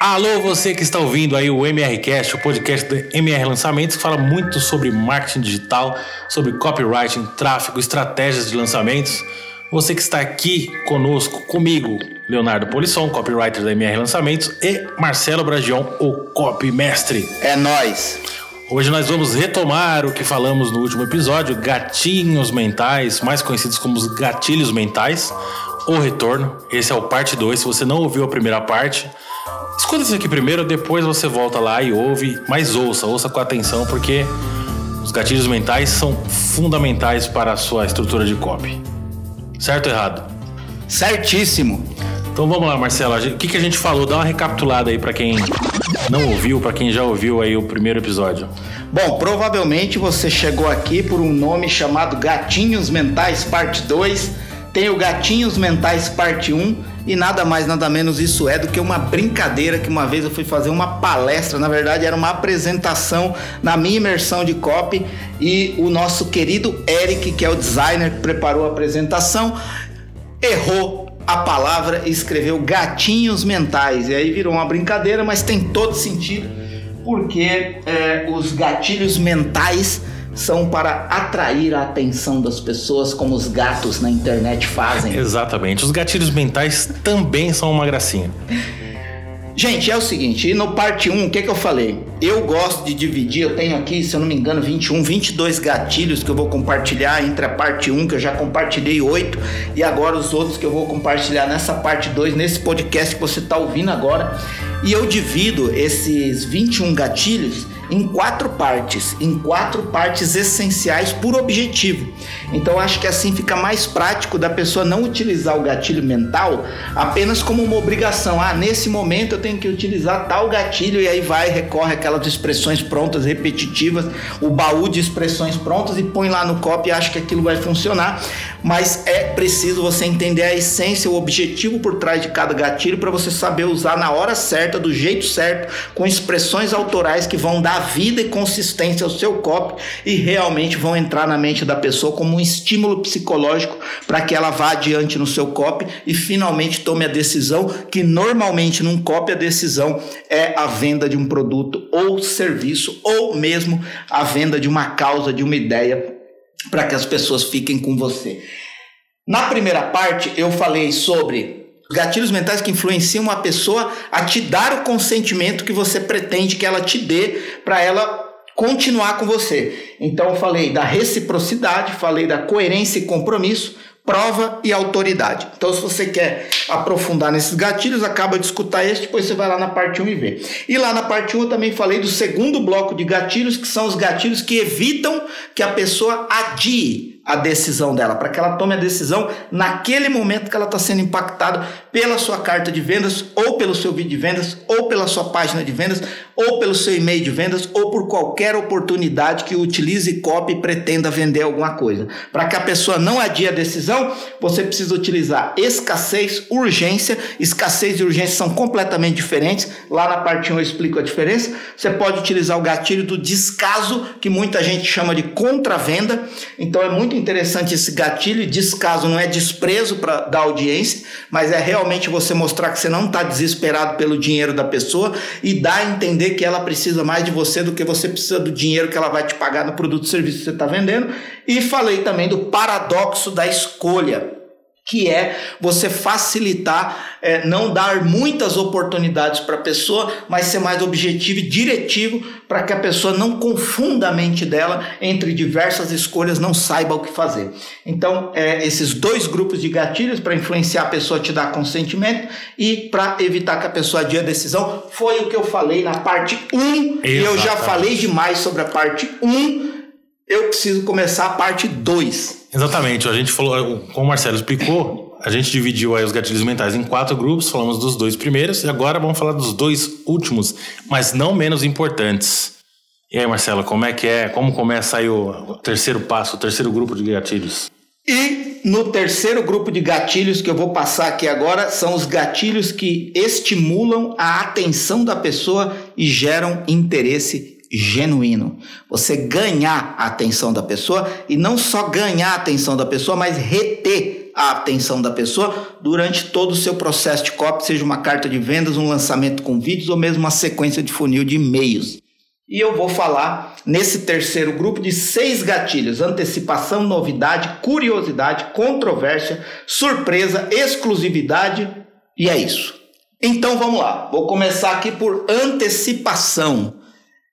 Alô, você que está ouvindo aí o MRCast, o podcast do MR Lançamentos, que fala muito sobre marketing digital, sobre copywriting, tráfego, estratégias de lançamentos. Você que está aqui conosco, comigo, Leonardo Polisson, copywriter da MR Lançamentos, e Marcelo Bragion, o copy mestre. É nós. Hoje nós vamos retomar o que falamos no último episódio, gatinhos mentais, mais conhecidos como os gatilhos mentais, o retorno. Esse é o parte 2. Se você não ouviu a primeira parte, Escuta isso aqui primeiro, depois você volta lá e ouve, mas ouça, ouça com atenção, porque os gatilhos mentais são fundamentais para a sua estrutura de copy. Certo ou errado? Certíssimo. Então vamos lá, Marcelo. O que, que a gente falou? Dá uma recapitulada aí para quem não ouviu, para quem já ouviu aí o primeiro episódio. Bom, provavelmente você chegou aqui por um nome chamado Gatinhos Mentais Parte 2. Tem o Gatinhos Mentais Parte 1 e nada mais, nada menos isso é do que uma brincadeira que uma vez eu fui fazer uma palestra, na verdade era uma apresentação na minha imersão de copy e o nosso querido Eric, que é o designer que preparou a apresentação, errou a palavra e escreveu gatinhos mentais. E aí virou uma brincadeira, mas tem todo sentido, porque é, os gatilhos mentais são para atrair a atenção das pessoas, como os gatos na internet fazem. Exatamente. Os gatilhos mentais também são uma gracinha. Gente, é o seguinte, no parte 1, o que, que eu falei? Eu gosto de dividir, eu tenho aqui, se eu não me engano, 21, 22 gatilhos que eu vou compartilhar entre a parte 1, que eu já compartilhei 8, e agora os outros que eu vou compartilhar nessa parte 2, nesse podcast que você está ouvindo agora. E eu divido esses 21 gatilhos em quatro partes, em quatro partes essenciais por objetivo. Então acho que assim fica mais prático da pessoa não utilizar o gatilho mental apenas como uma obrigação. Ah, nesse momento eu tenho que utilizar tal gatilho e aí vai recorre aquelas expressões prontas, repetitivas, o baú de expressões prontas e põe lá no copy e acha que aquilo vai funcionar. Mas é preciso você entender a essência, o objetivo por trás de cada gatilho para você saber usar na hora certa, do jeito certo, com expressões autorais que vão dar vida e consistência ao seu copy e realmente vão entrar na mente da pessoa como um estímulo psicológico para que ela vá adiante no seu copy e finalmente tome a decisão que normalmente num copy a decisão é a venda de um produto ou serviço ou mesmo a venda de uma causa, de uma ideia para que as pessoas fiquem com você. Na primeira parte eu falei sobre gatilhos mentais que influenciam uma pessoa a te dar o consentimento que você pretende que ela te dê para ela continuar com você. Então falei da reciprocidade, falei da coerência e compromisso, prova e autoridade. Então se você quer aprofundar nesses gatilhos, acaba de escutar este, depois você vai lá na parte 1 e vê. E lá na parte 1 eu também falei do segundo bloco de gatilhos, que são os gatilhos que evitam que a pessoa adie a decisão dela, para que ela tome a decisão naquele momento que ela está sendo impactada pela sua carta de vendas, ou pelo seu vídeo de vendas, ou pela sua página de vendas, ou pelo seu e-mail de vendas, ou por qualquer oportunidade que utilize copy e pretenda vender alguma coisa. Para que a pessoa não adie a decisão, você precisa utilizar escassez, urgência. Escassez e urgência são completamente diferentes. Lá na parte 1 eu explico a diferença. Você pode utilizar o gatilho do descaso, que muita gente chama de contravenda. Então é muito interessante esse gatilho. Descaso não é desprezo para da audiência, mas é realmente você mostrar que você não está desesperado pelo dinheiro da pessoa e dar a entender que ela precisa mais de você do que você precisa do dinheiro que ela vai te pagar no produto ou serviço que você está vendendo. E falei também do paradoxo da escolha que é você facilitar, é, não dar muitas oportunidades para a pessoa, mas ser mais objetivo e diretivo para que a pessoa não confunda a mente dela entre diversas escolhas, não saiba o que fazer. Então, é, esses dois grupos de gatilhos para influenciar a pessoa a te dar consentimento e para evitar que a pessoa adie a decisão, foi o que eu falei na parte 1 e eu já falei demais sobre a parte 1. Eu preciso começar a parte 2. Exatamente. A gente falou, como o Marcelo explicou, a gente dividiu aí os gatilhos mentais em quatro grupos, falamos dos dois primeiros e agora vamos falar dos dois últimos, mas não menos importantes. E aí, Marcelo, como é que é? Como começa aí o terceiro passo, o terceiro grupo de gatilhos? E no terceiro grupo de gatilhos que eu vou passar aqui agora são os gatilhos que estimulam a atenção da pessoa e geram interesse genuíno. Você ganhar a atenção da pessoa e não só ganhar a atenção da pessoa, mas reter a atenção da pessoa durante todo o seu processo de copy, seja uma carta de vendas, um lançamento com vídeos ou mesmo uma sequência de funil de e-mails. E eu vou falar nesse terceiro grupo de seis gatilhos: antecipação, novidade, curiosidade, controvérsia, surpresa, exclusividade, e é isso. Então vamos lá, vou começar aqui por antecipação.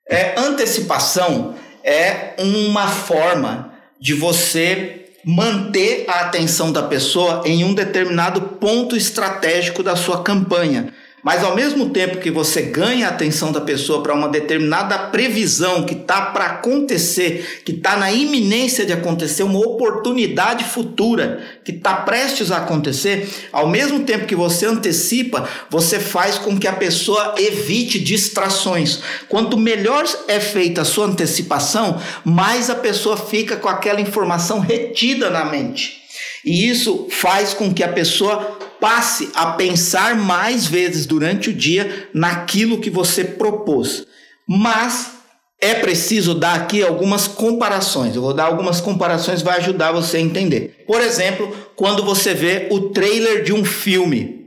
É, antecipação é uma forma de você manter a atenção da pessoa em um determinado ponto estratégico da sua campanha. Mas ao mesmo tempo que você ganha a atenção da pessoa para uma determinada previsão que está para acontecer, que está na iminência de acontecer, uma oportunidade futura que está prestes a acontecer, ao mesmo tempo que você antecipa, você faz com que a pessoa evite distrações. Quanto melhor é feita a sua antecipação, mais a pessoa fica com aquela informação retida na mente. E isso faz com que a pessoa passe a pensar mais vezes durante o dia naquilo que você propôs. Mas é preciso dar aqui algumas comparações. Eu vou dar algumas comparações, vai ajudar você a entender. Por exemplo, quando você vê o trailer de um filme.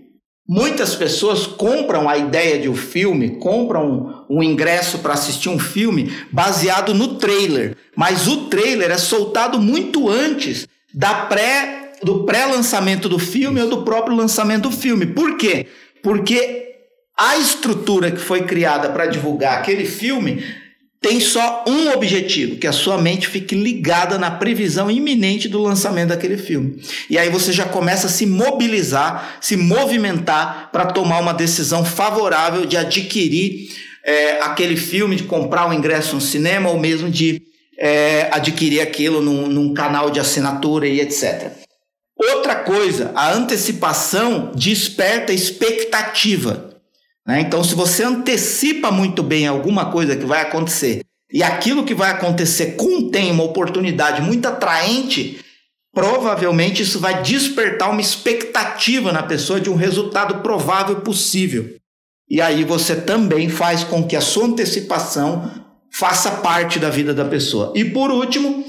Muitas pessoas compram a ideia de um filme, compram um ingresso para assistir um filme baseado no trailer, mas o trailer é soltado muito antes da pré do pré-lançamento do filme ou do próprio lançamento do filme. Por quê? Porque a estrutura que foi criada para divulgar aquele filme tem só um objetivo, que a sua mente fique ligada na previsão iminente do lançamento daquele filme. E aí você já começa a se mobilizar, se movimentar para tomar uma decisão favorável de adquirir é, aquele filme, de comprar o um ingresso no cinema ou mesmo de é, adquirir aquilo num, num canal de assinatura e etc. Outra coisa, a antecipação desperta expectativa. Né? Então, se você antecipa muito bem alguma coisa que vai acontecer e aquilo que vai acontecer contém uma oportunidade muito atraente, provavelmente isso vai despertar uma expectativa na pessoa de um resultado provável possível. E aí você também faz com que a sua antecipação faça parte da vida da pessoa. E por último,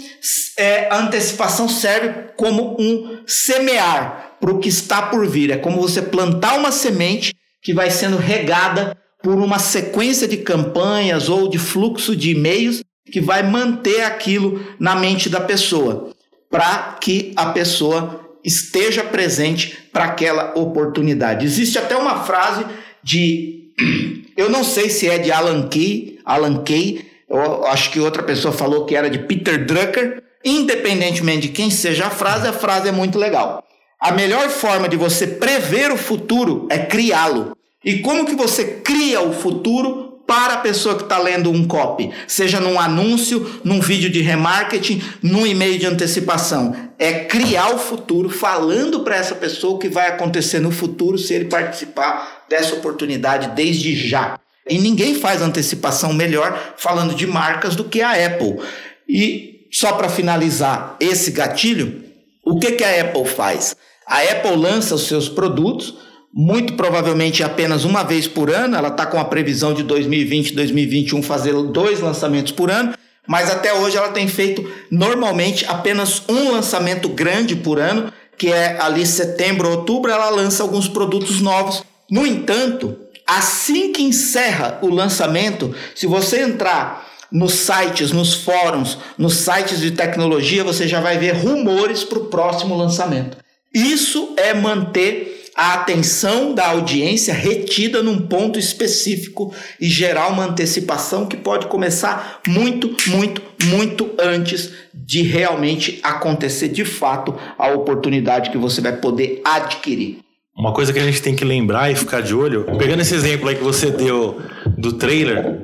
é, a antecipação serve como um semear para o que está por vir. É como você plantar uma semente que vai sendo regada por uma sequência de campanhas ou de fluxo de e-mails que vai manter aquilo na mente da pessoa, para que a pessoa esteja presente para aquela oportunidade. Existe até uma frase de eu não sei se é de Alan Kay, Alan Kay, eu acho que outra pessoa falou que era de Peter Drucker. Independentemente de quem seja a frase, a frase é muito legal. A melhor forma de você prever o futuro é criá-lo. E como que você cria o futuro para a pessoa que está lendo um copy? Seja num anúncio, num vídeo de remarketing, num e-mail de antecipação. É criar o futuro falando para essa pessoa o que vai acontecer no futuro se ele participar dessa oportunidade desde já. E ninguém faz antecipação melhor falando de marcas do que a Apple. E só para finalizar esse gatilho, o que, que a Apple faz? A Apple lança os seus produtos, muito provavelmente apenas uma vez por ano. Ela está com a previsão de 2020 2021 fazer dois lançamentos por ano. Mas até hoje ela tem feito normalmente apenas um lançamento grande por ano, que é ali setembro, outubro, ela lança alguns produtos novos. No entanto, Assim que encerra o lançamento, se você entrar nos sites, nos fóruns, nos sites de tecnologia, você já vai ver rumores para o próximo lançamento. Isso é manter a atenção da audiência retida num ponto específico e gerar uma antecipação que pode começar muito, muito, muito antes de realmente acontecer de fato a oportunidade que você vai poder adquirir. Uma coisa que a gente tem que lembrar e ficar de olho, pegando esse exemplo aí que você deu do trailer,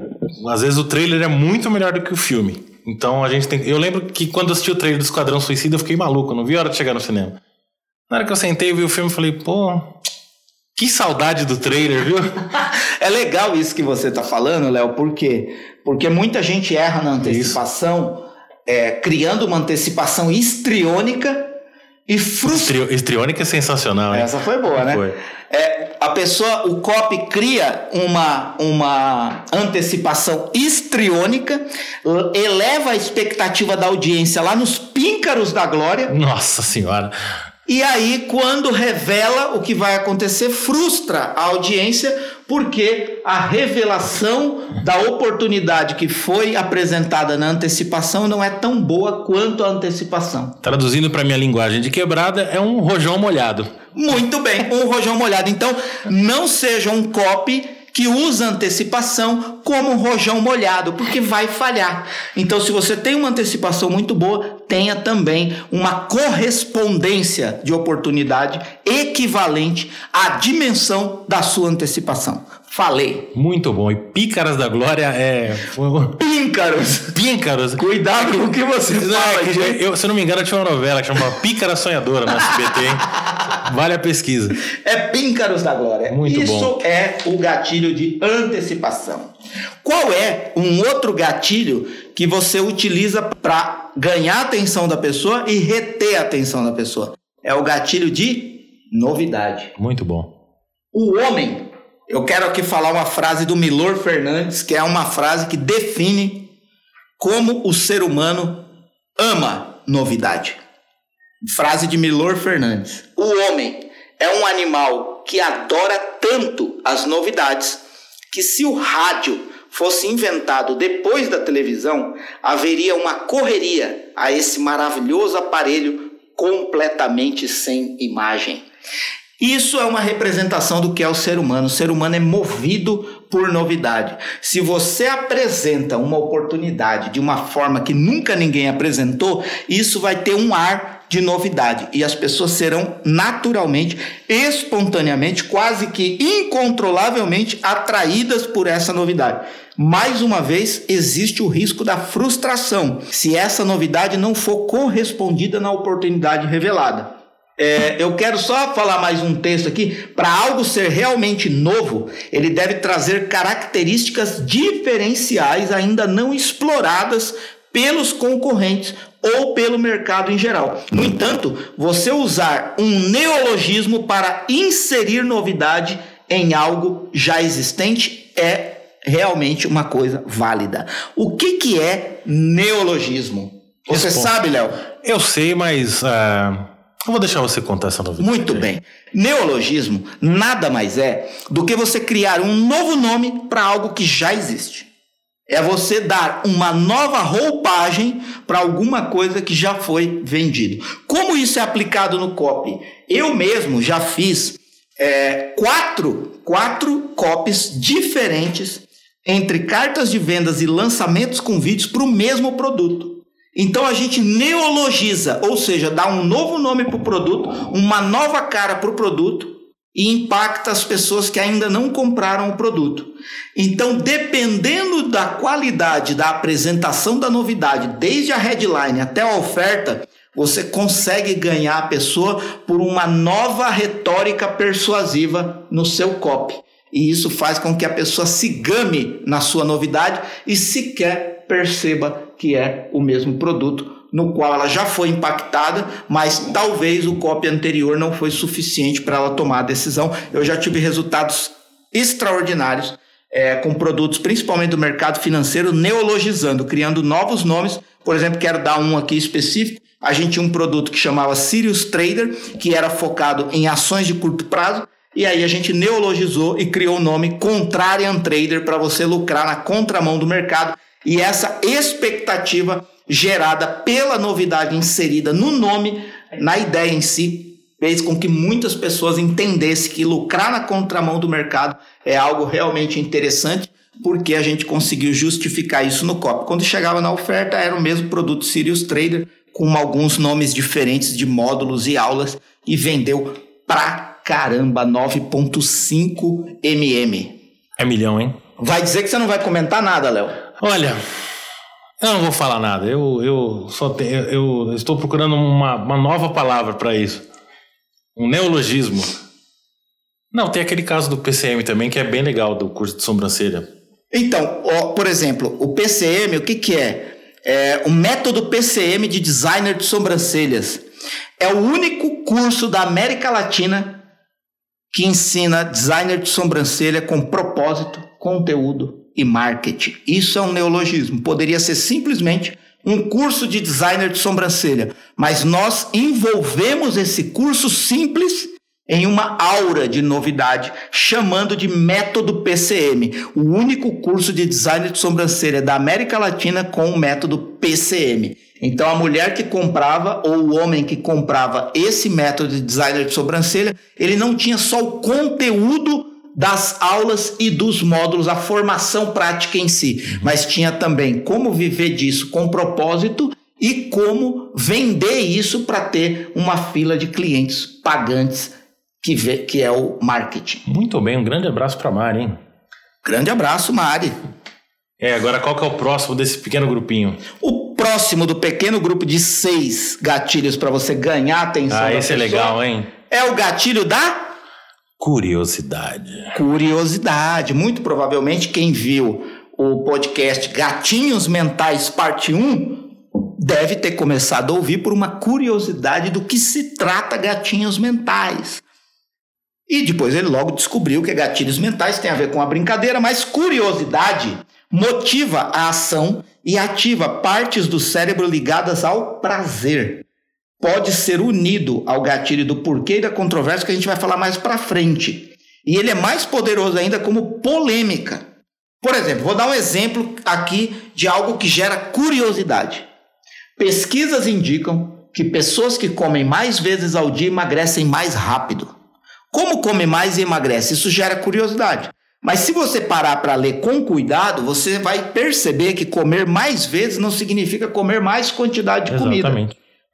às vezes o trailer é muito melhor do que o filme. Então a gente tem. Eu lembro que quando eu assisti o trailer do Esquadrão Suicida, eu fiquei maluco, não vi a hora de chegar no cinema. Na hora que eu sentei e vi o filme, eu falei, pô, que saudade do trailer, viu? é legal isso que você tá falando, Léo, por quê? Porque muita gente erra na antecipação, é, criando uma antecipação histriônica e frustra... Histriônica é sensacional, hein? Essa foi boa, né? Foi. É, a pessoa, o copy cria uma, uma antecipação histriônica, eleva a expectativa da audiência lá nos píncaros da glória. Nossa senhora! E aí, quando revela o que vai acontecer, frustra a audiência, porque a revelação da oportunidade que foi apresentada na antecipação não é tão boa quanto a antecipação. Traduzindo para minha linguagem de quebrada, é um rojão molhado. Muito bem, um rojão molhado. Então, não seja um copy que usa antecipação como um rojão molhado, porque vai falhar. Então, se você tem uma antecipação muito boa, tenha também uma correspondência de oportunidade equivalente à dimensão da sua antecipação. Falei. Muito bom. E Pícaras da Glória é. Píncaros! Píncaros! Cuidado com o que você não, fala, é eu, Se eu não me engano, tinha uma novela que chamava Pícara Sonhadora no SBT, hein? Vale a pesquisa. É Píncaros da Glória. Muito Isso bom. é o gatilho de antecipação. Qual é um outro gatilho que você utiliza para ganhar a atenção da pessoa e reter a atenção da pessoa? É o gatilho de novidade. Muito bom. O homem eu quero aqui falar uma frase do Milor Fernandes, que é uma frase que define como o ser humano ama novidade. Frase de Milor Fernandes. O homem é um animal que adora tanto as novidades que se o rádio fosse inventado depois da televisão, haveria uma correria a esse maravilhoso aparelho completamente sem imagem. Isso é uma representação do que é o ser humano. O ser humano é movido por novidade. Se você apresenta uma oportunidade de uma forma que nunca ninguém apresentou, isso vai ter um ar de novidade e as pessoas serão naturalmente, espontaneamente, quase que incontrolavelmente atraídas por essa novidade. Mais uma vez, existe o risco da frustração se essa novidade não for correspondida na oportunidade revelada. É, eu quero só falar mais um texto aqui. Para algo ser realmente novo, ele deve trazer características diferenciais ainda não exploradas pelos concorrentes ou pelo mercado em geral. No entanto, você usar um neologismo para inserir novidade em algo já existente é realmente uma coisa válida. O que, que é neologismo? Você Responde. sabe, Léo? Eu sei, mas. Uh... Eu vou deixar você contar essa novidade. Muito bem. Neologismo nada mais é do que você criar um novo nome para algo que já existe. É você dar uma nova roupagem para alguma coisa que já foi vendido. Como isso é aplicado no copy? Eu mesmo já fiz é, quatro, quatro copies diferentes entre cartas de vendas e lançamentos com vídeos para o mesmo produto. Então a gente neologiza, ou seja, dá um novo nome para o produto, uma nova cara para o produto e impacta as pessoas que ainda não compraram o produto. Então, dependendo da qualidade da apresentação da novidade, desde a headline até a oferta, você consegue ganhar a pessoa por uma nova retórica persuasiva no seu copy. E isso faz com que a pessoa se game na sua novidade e sequer perceba que é o mesmo produto no qual ela já foi impactada, mas talvez o copy anterior não foi suficiente para ela tomar a decisão. Eu já tive resultados extraordinários é, com produtos, principalmente do mercado financeiro, neologizando, criando novos nomes. Por exemplo, quero dar um aqui específico. A gente tinha um produto que chamava Sirius Trader, que era focado em ações de curto prazo. E aí a gente neologizou e criou o nome Contrarian Trader para você lucrar na contramão do mercado e essa expectativa gerada pela novidade inserida no nome, na ideia em si, fez com que muitas pessoas entendessem que lucrar na contramão do mercado é algo realmente interessante, porque a gente conseguiu justificar isso no copy. Quando chegava na oferta, era o mesmo produto Sirius Trader, com alguns nomes diferentes de módulos e aulas, e vendeu pra caramba 9,5 mm. É milhão, hein? Vai dizer que você não vai comentar nada, Léo. Olha, eu não vou falar nada. Eu, eu só tenho, eu estou procurando uma, uma nova palavra para isso. Um neologismo. Não, tem aquele caso do PCM também que é bem legal do curso de sobrancelha. Então, ó, por exemplo, o PCM, o que, que é? É o método PCM de designer de sobrancelhas. É o único curso da América Latina que ensina designer de sobrancelha com propósito, conteúdo e marketing. Isso é um neologismo. Poderia ser simplesmente um curso de designer de sobrancelha, mas nós envolvemos esse curso simples em uma aura de novidade, chamando de método PCM, o único curso de design de sobrancelha da América Latina com o método PCM. Então a mulher que comprava ou o homem que comprava esse método de designer de sobrancelha, ele não tinha só o conteúdo das aulas e dos módulos, a formação prática em si, mas tinha também como viver disso com propósito e como vender isso para ter uma fila de clientes pagantes que, vê, que é o marketing. Muito bem, um grande abraço para Mari, hein? Grande abraço, Mari. É, agora qual que é o próximo desse pequeno grupinho? O próximo do pequeno grupo de seis gatilhos para você ganhar atenção ah, esse é legal, hein? É o gatilho da curiosidade. Curiosidade. Muito provavelmente quem viu o podcast Gatinhos Mentais Parte 1 deve ter começado a ouvir por uma curiosidade do que se trata gatinhos mentais. E depois ele logo descobriu que gatilhos mentais tem a ver com a brincadeira, mas curiosidade motiva a ação e ativa partes do cérebro ligadas ao prazer. Pode ser unido ao gatilho do porquê da controvérsia que a gente vai falar mais para frente. E ele é mais poderoso ainda como polêmica. Por exemplo, vou dar um exemplo aqui de algo que gera curiosidade. Pesquisas indicam que pessoas que comem mais vezes ao dia emagrecem mais rápido. Como come mais e emagrece? Isso gera curiosidade. Mas se você parar para ler com cuidado, você vai perceber que comer mais vezes não significa comer mais quantidade de comida.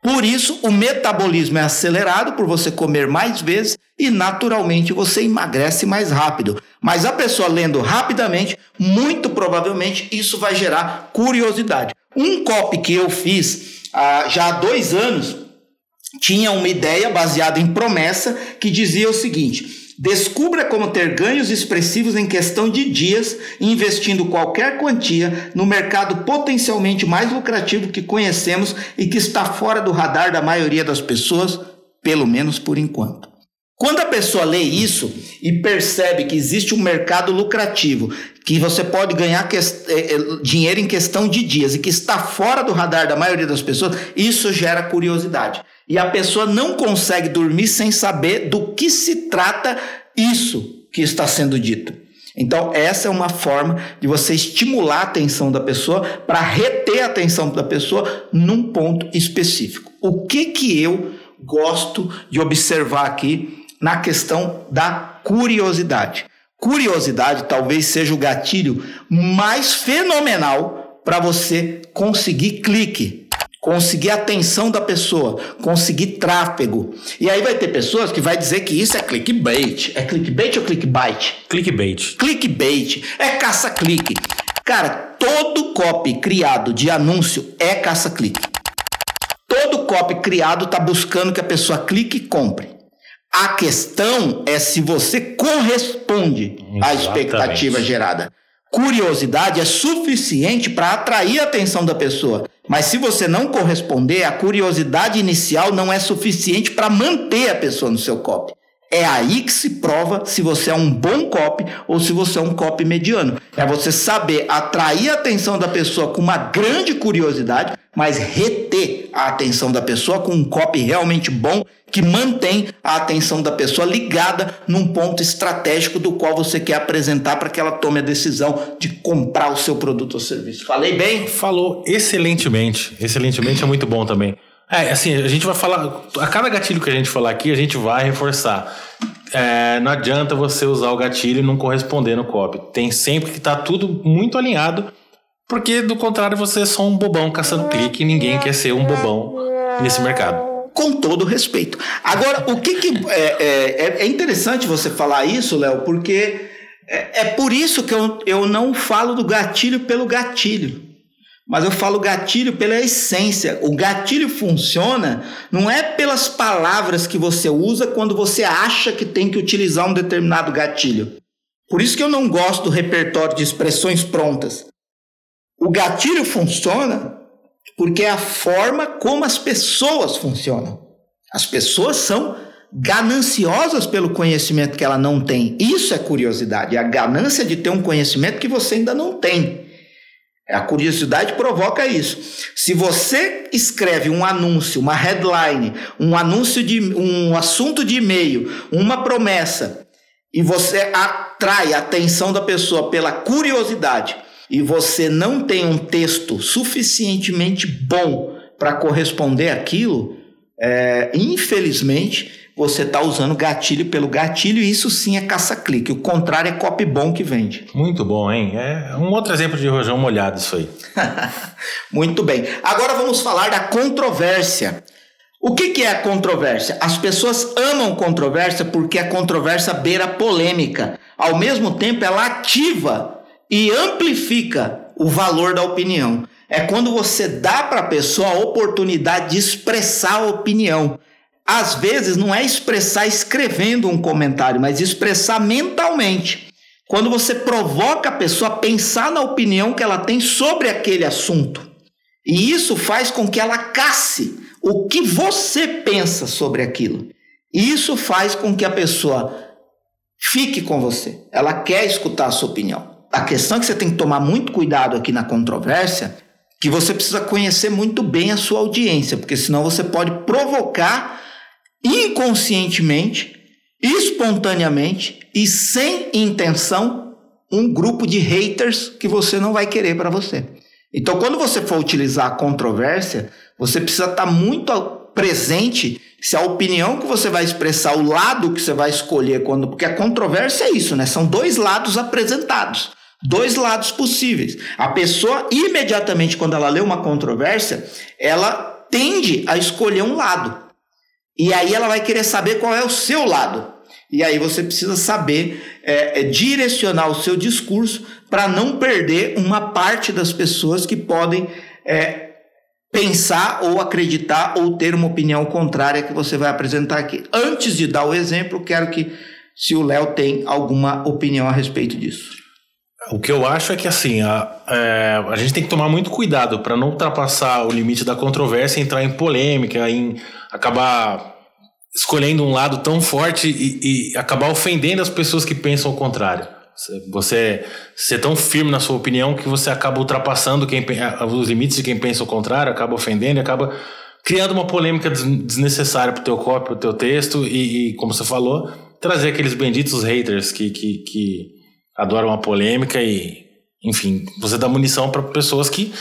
Por isso, o metabolismo é acelerado por você comer mais vezes e, naturalmente, você emagrece mais rápido. Mas a pessoa lendo rapidamente, muito provavelmente, isso vai gerar curiosidade. Um copy que eu fiz ah, já há dois anos tinha uma ideia baseada em promessa que dizia o seguinte. Descubra como ter ganhos expressivos em questão de dias, investindo qualquer quantia no mercado potencialmente mais lucrativo que conhecemos e que está fora do radar da maioria das pessoas, pelo menos por enquanto. Quando a pessoa lê isso e percebe que existe um mercado lucrativo, que você pode ganhar que, é, dinheiro em questão de dias e que está fora do radar da maioria das pessoas, isso gera curiosidade. E a pessoa não consegue dormir sem saber do que se trata isso que está sendo dito. Então, essa é uma forma de você estimular a atenção da pessoa para reter a atenção da pessoa num ponto específico. O que que eu gosto de observar aqui na questão da curiosidade. Curiosidade talvez seja o gatilho mais fenomenal para você conseguir clique, conseguir atenção da pessoa, conseguir tráfego. E aí vai ter pessoas que vai dizer que isso é clickbait. É clickbait ou clickbait? Clickbait. Clickbait. É caça-clique. Cara, todo copy criado de anúncio é caça-clique. Todo copy criado está buscando que a pessoa clique e compre. A questão é se você corresponde Exatamente. à expectativa gerada. Curiosidade é suficiente para atrair a atenção da pessoa. Mas se você não corresponder, a curiosidade inicial não é suficiente para manter a pessoa no seu copy. É aí que se prova se você é um bom copy ou se você é um copy mediano. É você saber atrair a atenção da pessoa com uma grande curiosidade, mas reter a atenção da pessoa com um copy realmente bom que mantém a atenção da pessoa ligada num ponto estratégico do qual você quer apresentar para que ela tome a decisão de comprar o seu produto ou serviço. Falei bem? Falou excelentemente. Excelentemente é muito bom também. É, assim, a gente vai falar. A cada gatilho que a gente falar aqui, a gente vai reforçar. É, não adianta você usar o gatilho e não corresponder no copy. Tem sempre que estar tá tudo muito alinhado, porque do contrário você é só um bobão caçando clique e ninguém quer ser um bobão nesse mercado com todo respeito. Agora, o que, que é, é, é interessante você falar isso, Léo, porque é, é, por isso que eu, eu não falo do gatilho pelo gatilho, mas eu falo gatilho pela essência. O gatilho funciona não é pelas palavras que você usa quando você acha que tem que utilizar um determinado gatilho. Por isso que eu não gosto do repertório de expressões prontas. O gatilho funciona porque é a forma como as pessoas funcionam. As pessoas são gananciosas pelo conhecimento que ela não tem. Isso é curiosidade, é a ganância de ter um conhecimento que você ainda não tem. A curiosidade provoca isso. Se você escreve um anúncio, uma headline, um anúncio de um assunto de e-mail, uma promessa, e você atrai a atenção da pessoa pela curiosidade, e você não tem um texto suficientemente bom para corresponder àquilo, é, infelizmente você está usando gatilho pelo gatilho e isso sim é caça-clique. O contrário é copy bom que vende. Muito bom, hein? É um outro exemplo de rojão molhado isso aí. Muito bem. Agora vamos falar da controvérsia. O que, que é a controvérsia? As pessoas amam controvérsia porque a controvérsia beira polêmica. Ao mesmo tempo, ela ativa e amplifica o valor da opinião. É quando você dá para a pessoa a oportunidade de expressar a opinião às vezes não é expressar escrevendo um comentário, mas expressar mentalmente. Quando você provoca a pessoa a pensar na opinião que ela tem sobre aquele assunto. E isso faz com que ela casse o que você pensa sobre aquilo. E isso faz com que a pessoa fique com você. Ela quer escutar a sua opinião. A questão é que você tem que tomar muito cuidado aqui na controvérsia, que você precisa conhecer muito bem a sua audiência, porque senão você pode provocar inconscientemente, espontaneamente e sem intenção um grupo de haters que você não vai querer para você. Então, quando você for utilizar a controvérsia, você precisa estar tá muito presente se a opinião que você vai expressar, o lado que você vai escolher, quando, porque a controvérsia é isso, né? São dois lados apresentados, dois lados possíveis. A pessoa imediatamente quando ela lê uma controvérsia, ela tende a escolher um lado. E aí ela vai querer saber qual é o seu lado. E aí você precisa saber é, é, direcionar o seu discurso para não perder uma parte das pessoas que podem é, pensar ou acreditar ou ter uma opinião contrária que você vai apresentar aqui. Antes de dar o exemplo, quero que se o Léo tem alguma opinião a respeito disso. O que eu acho é que assim, a, é, a gente tem que tomar muito cuidado para não ultrapassar o limite da controvérsia, entrar em polêmica, em acabar escolhendo um lado tão forte e, e acabar ofendendo as pessoas que pensam o contrário. Você ser tão firme na sua opinião que você acaba ultrapassando quem, os limites de quem pensa o contrário, acaba ofendendo acaba criando uma polêmica desnecessária para o teu copy, para o teu texto e, e, como você falou, trazer aqueles benditos haters que, que, que adoram a polêmica e, enfim, você dá munição para pessoas que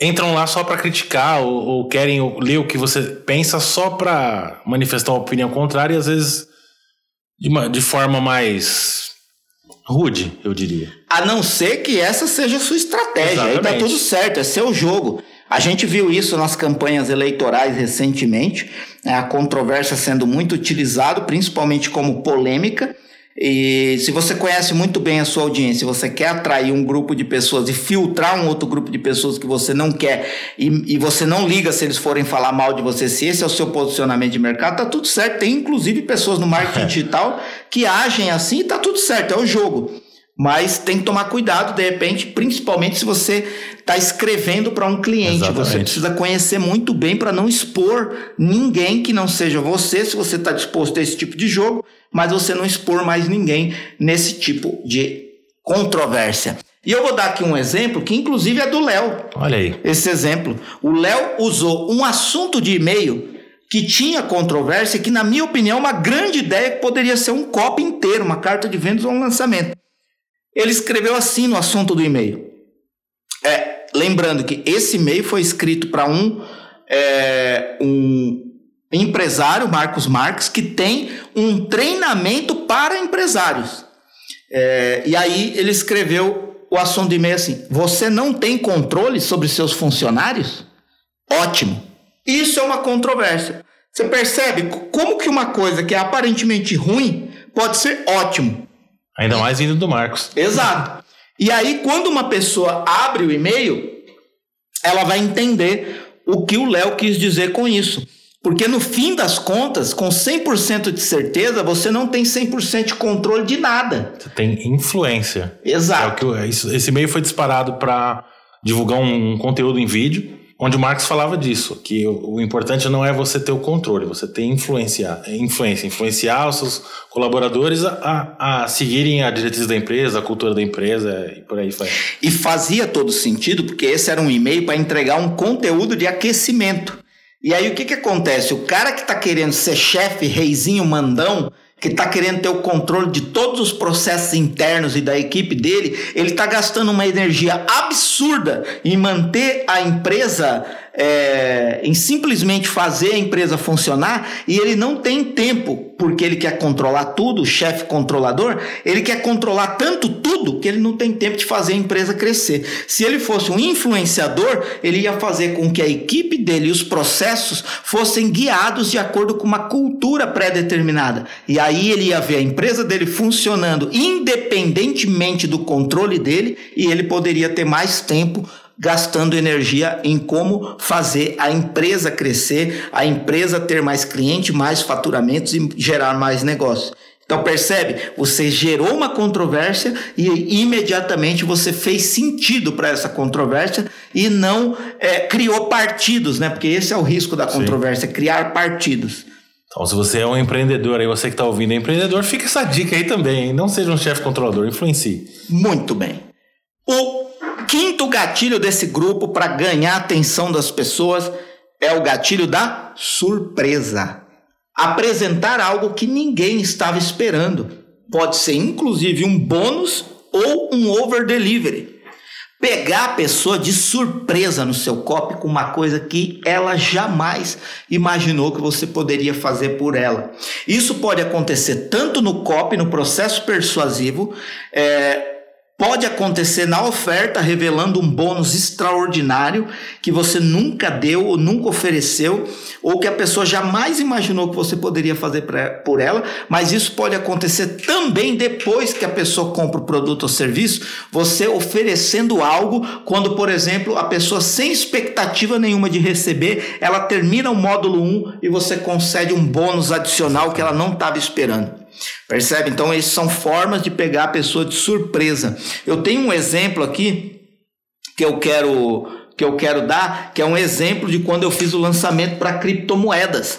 entram lá só para criticar ou, ou, querem ler o que você pensa só para manifestar uma opinião contrária e às vezes de, uma, de forma mais rude, eu diria. A não ser que essa seja a sua estratégia, Exatamente. aí tá tudo certo, é seu jogo. A gente viu isso nas campanhas eleitorais recentemente, né, a controvérsia sendo muito utilizado, principalmente como polêmica, e se você conhece muito bem a sua audiência, você quer atrair um grupo de pessoas e filtrar um outro grupo de pessoas que você não quer e, e você não liga se eles forem falar mal de você, se esse é o seu posicionamento de mercado, tá tudo certo. Tem inclusive pessoas no marketing digital que agem assim e tá tudo certo, é o jogo. Mas tem que tomar cuidado, de repente, principalmente se você está escrevendo para um cliente. Exatamente. Você precisa conhecer muito bem para não expor ninguém que não seja você, se você está disposto a esse tipo de jogo, mas você não expor mais ninguém nesse tipo de controvérsia. E eu vou dar aqui um exemplo que, inclusive, é do Léo. Olha aí. Esse exemplo. O Léo usou um assunto de e-mail que tinha controvérsia, que, na minha opinião, é uma grande ideia que poderia ser um copy inteiro, uma carta de vendas ou um lançamento. Ele escreveu assim no assunto do e-mail. É, lembrando que esse e-mail foi escrito para um, é, um empresário, Marcos Marques, que tem um treinamento para empresários. É, e aí ele escreveu o assunto do e-mail assim: Você não tem controle sobre seus funcionários? Ótimo. Isso é uma controvérsia. Você percebe como que uma coisa que é aparentemente ruim pode ser ótimo. Ainda mais vindo do Marcos. Exato. E aí, quando uma pessoa abre o e-mail, ela vai entender o que o Léo quis dizer com isso. Porque no fim das contas, com 100% de certeza, você não tem 100% de controle de nada. Você tem influência. Exato. É que, esse e-mail foi disparado para divulgar um, um, conteúdo em vídeo. onde Marx falava disso, que o, o, importante não é você ter o controle, você ter influenciar, influência, influenciar os seus colaboradores a, a, a seguirem a diretriz da empresa, a cultura da empresa e por aí vai. E fazia todo sentido, porque esse era um e-mail para entregar um conteúdo de aquecimento. E aí o que, que acontece? O cara que está querendo ser chefe, reizinho, mandão, que está querendo ter o controle de todos os processos internos e da equipe dele, ele está gastando uma energia absurda em manter a empresa é, em simplesmente fazer a empresa funcionar e ele não tem tempo, porque ele quer controlar tudo, o chefe controlador, ele quer controlar tanto tudo que ele não tem tempo de fazer a empresa crescer. Se ele fosse um influenciador, ele ia fazer com que a equipe dele e os processos fossem guiados de acordo com uma cultura pré-determinada. E aí ele ia ver a empresa dele funcionando independentemente do controle dele e ele poderia ter mais tempo gastando energia em como fazer a empresa crescer, a empresa ter mais clientes, mais faturamentos e gerar mais negócios. Então percebe, você gerou uma controvérsia e imediatamente você fez sentido para essa controvérsia e não é, criou partidos, né? Porque esse é o risco da controvérsia, Sim. criar partidos. Então, se você é um empreendedor aí, você que está ouvindo é empreendedor, fica essa dica aí também. Não seja um chefe controlador, influencie. Muito bem. O quinto gatilho desse grupo para ganhar a atenção das pessoas é o gatilho da surpresa. Apresentar algo que ninguém estava esperando. Pode ser inclusive um bônus ou um over delivery. Pegar a pessoa de surpresa no seu copy com uma coisa que ela jamais imaginou que você poderia fazer por ela. Isso pode acontecer tanto no copy, no processo persuasivo, é, Pode acontecer na oferta, revelando um bônus extraordinário que você nunca deu ou nunca ofereceu, ou que a pessoa jamais imaginou que você poderia fazer por ela, mas isso pode acontecer também depois que a pessoa compra o produto ou serviço, você oferecendo algo, quando, por exemplo, a pessoa sem expectativa nenhuma de receber, ela termina o módulo 1 e você concede um bônus adicional que ela não estava esperando. Percebe? Então, essas são formas de pegar a pessoa de surpresa. Eu tenho um exemplo aqui que eu quero que eu quero dar, que é um exemplo de quando eu fiz o lançamento para criptomoedas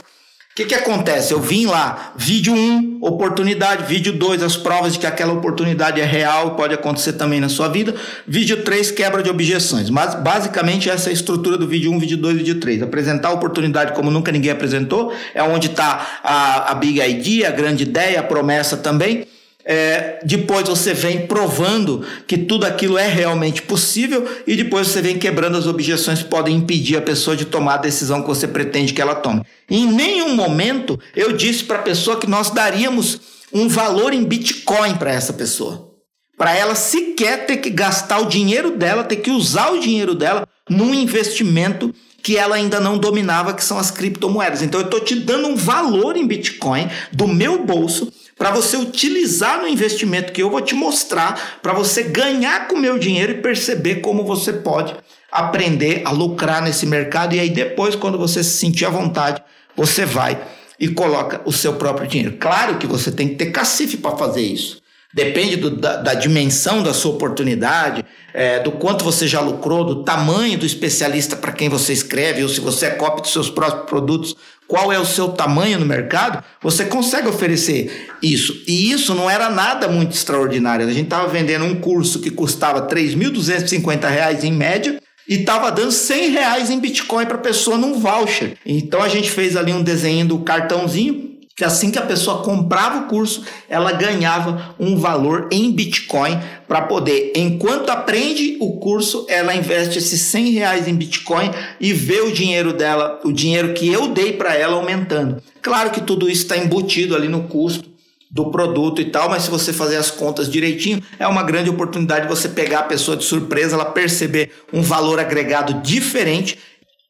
que, que acontece? Eu vim lá, vídeo 1, um, oportunidade, vídeo 2, as provas de que aquela oportunidade é real, pode acontecer também na sua vida, vídeo 3, quebra de objeções. Mas basicamente essa é a estrutura do vídeo 1, um, vídeo 2 vídeo 3. Apresentar a oportunidade como nunca ninguém apresentou, é onde está a, a big idea, a grande ideia, a promessa também. É, depois você vem provando que tudo aquilo é realmente possível e depois você vem quebrando as objeções que podem impedir a pessoa de tomar a decisão que você pretende que ela tome. Em nenhum momento eu disse para a pessoa que nós daríamos um valor em Bitcoin para essa pessoa. Para ela sequer ter que gastar o dinheiro dela, ter que usar o dinheiro dela num investimento que ela ainda não dominava, que são as criptomoedas. Então eu estou te dando um valor em Bitcoin do meu bolso para você utilizar no investimento que eu vou te mostrar, para você ganhar com o meu dinheiro e perceber como você pode aprender a lucrar nesse mercado. E aí, depois, quando você se sentir à vontade, você vai e coloca o seu próprio dinheiro. Claro que você tem que ter cacife para fazer isso. Depende do, da, da, dimensão da sua oportunidade, é, do quanto você já lucrou, do tamanho do especialista para quem você escreve, ou se você é cópia dos seus próprios produtos, qual é o seu tamanho no mercado, você consegue oferecer isso. E isso não era nada muito extraordinário. A gente estava vendendo um curso que custava R$ 3.250 em média e estava dando 100 reais em Bitcoin para a pessoa num voucher. Então a gente fez ali um desenho do cartãozinho que assim que a pessoa comprava o curso, ela ganhava um valor em Bitcoin para poder, enquanto aprende o curso, ela investe esses 100 reais em Bitcoin e vê o dinheiro dela, o dinheiro que eu dei para ela aumentando. Claro que tudo isso está embutido ali no custo do produto e tal, mas se você fazer as contas direitinho, é uma grande oportunidade de você pegar a pessoa de surpresa, ela perceber um valor agregado diferente,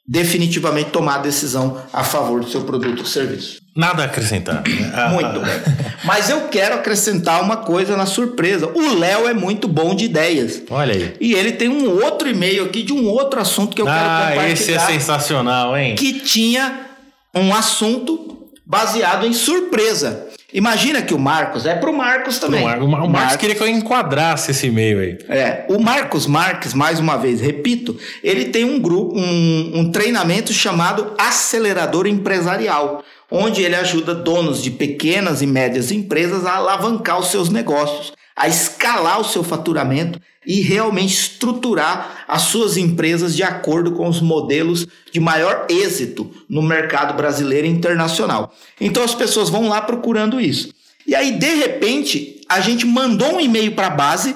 definitivamente tomar a decisão a favor do seu produto ou serviço. Nada a acrescentar. Né? Muito. Mas eu quero acrescentar uma coisa na surpresa. O Léo é muito bom de ideias. Olha aí. E ele tem um outro e-mail aqui de um outro assunto que eu ah, quero compartilhar. Ah, esse é sensacional, hein? Que tinha um assunto baseado em surpresa. Imagina que o Marcos, é pro Marcos também. Mar, o, Marcos, Marcos queria que eu enquadrasse esse e-mail aí. É, o Marcos Marques, mais uma vez, repito, ele tem um grupo, um, um treinamento chamado Acelerador Empresarial, onde ele ajuda donos de pequenas e médias empresas a alavancar os seus negócios, a escalar o seu faturamento e realmente estruturar as suas empresas de acordo com os modelos de maior êxito no mercado brasileiro e internacional. Então as pessoas vão lá procurando isso. E aí, de repente, a gente mandou um e-mail para a base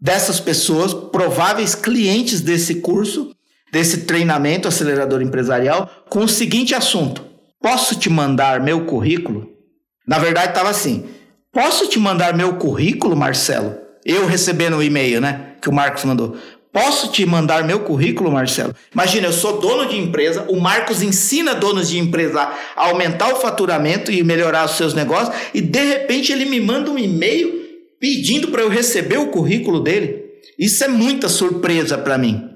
dessas pessoas, prováveis clientes desse curso, desse treinamento acelerador empresarial, com o seguinte assunto: Posso te mandar meu currículo? Na verdade, estava assim: Posso te mandar meu currículo, Marcelo? Eu recebendo o e-mail, né? que o Marcos mandou. Posso te mandar meu currículo, Marcelo? Imagina, eu sou dono de empresa, o Marcos ensina donos de empresa a aumentar o faturamento e melhorar os seus negócios, e de repente ele me manda um e-mail pedindo para eu receber o currículo dele. Isso é muita surpresa para mim.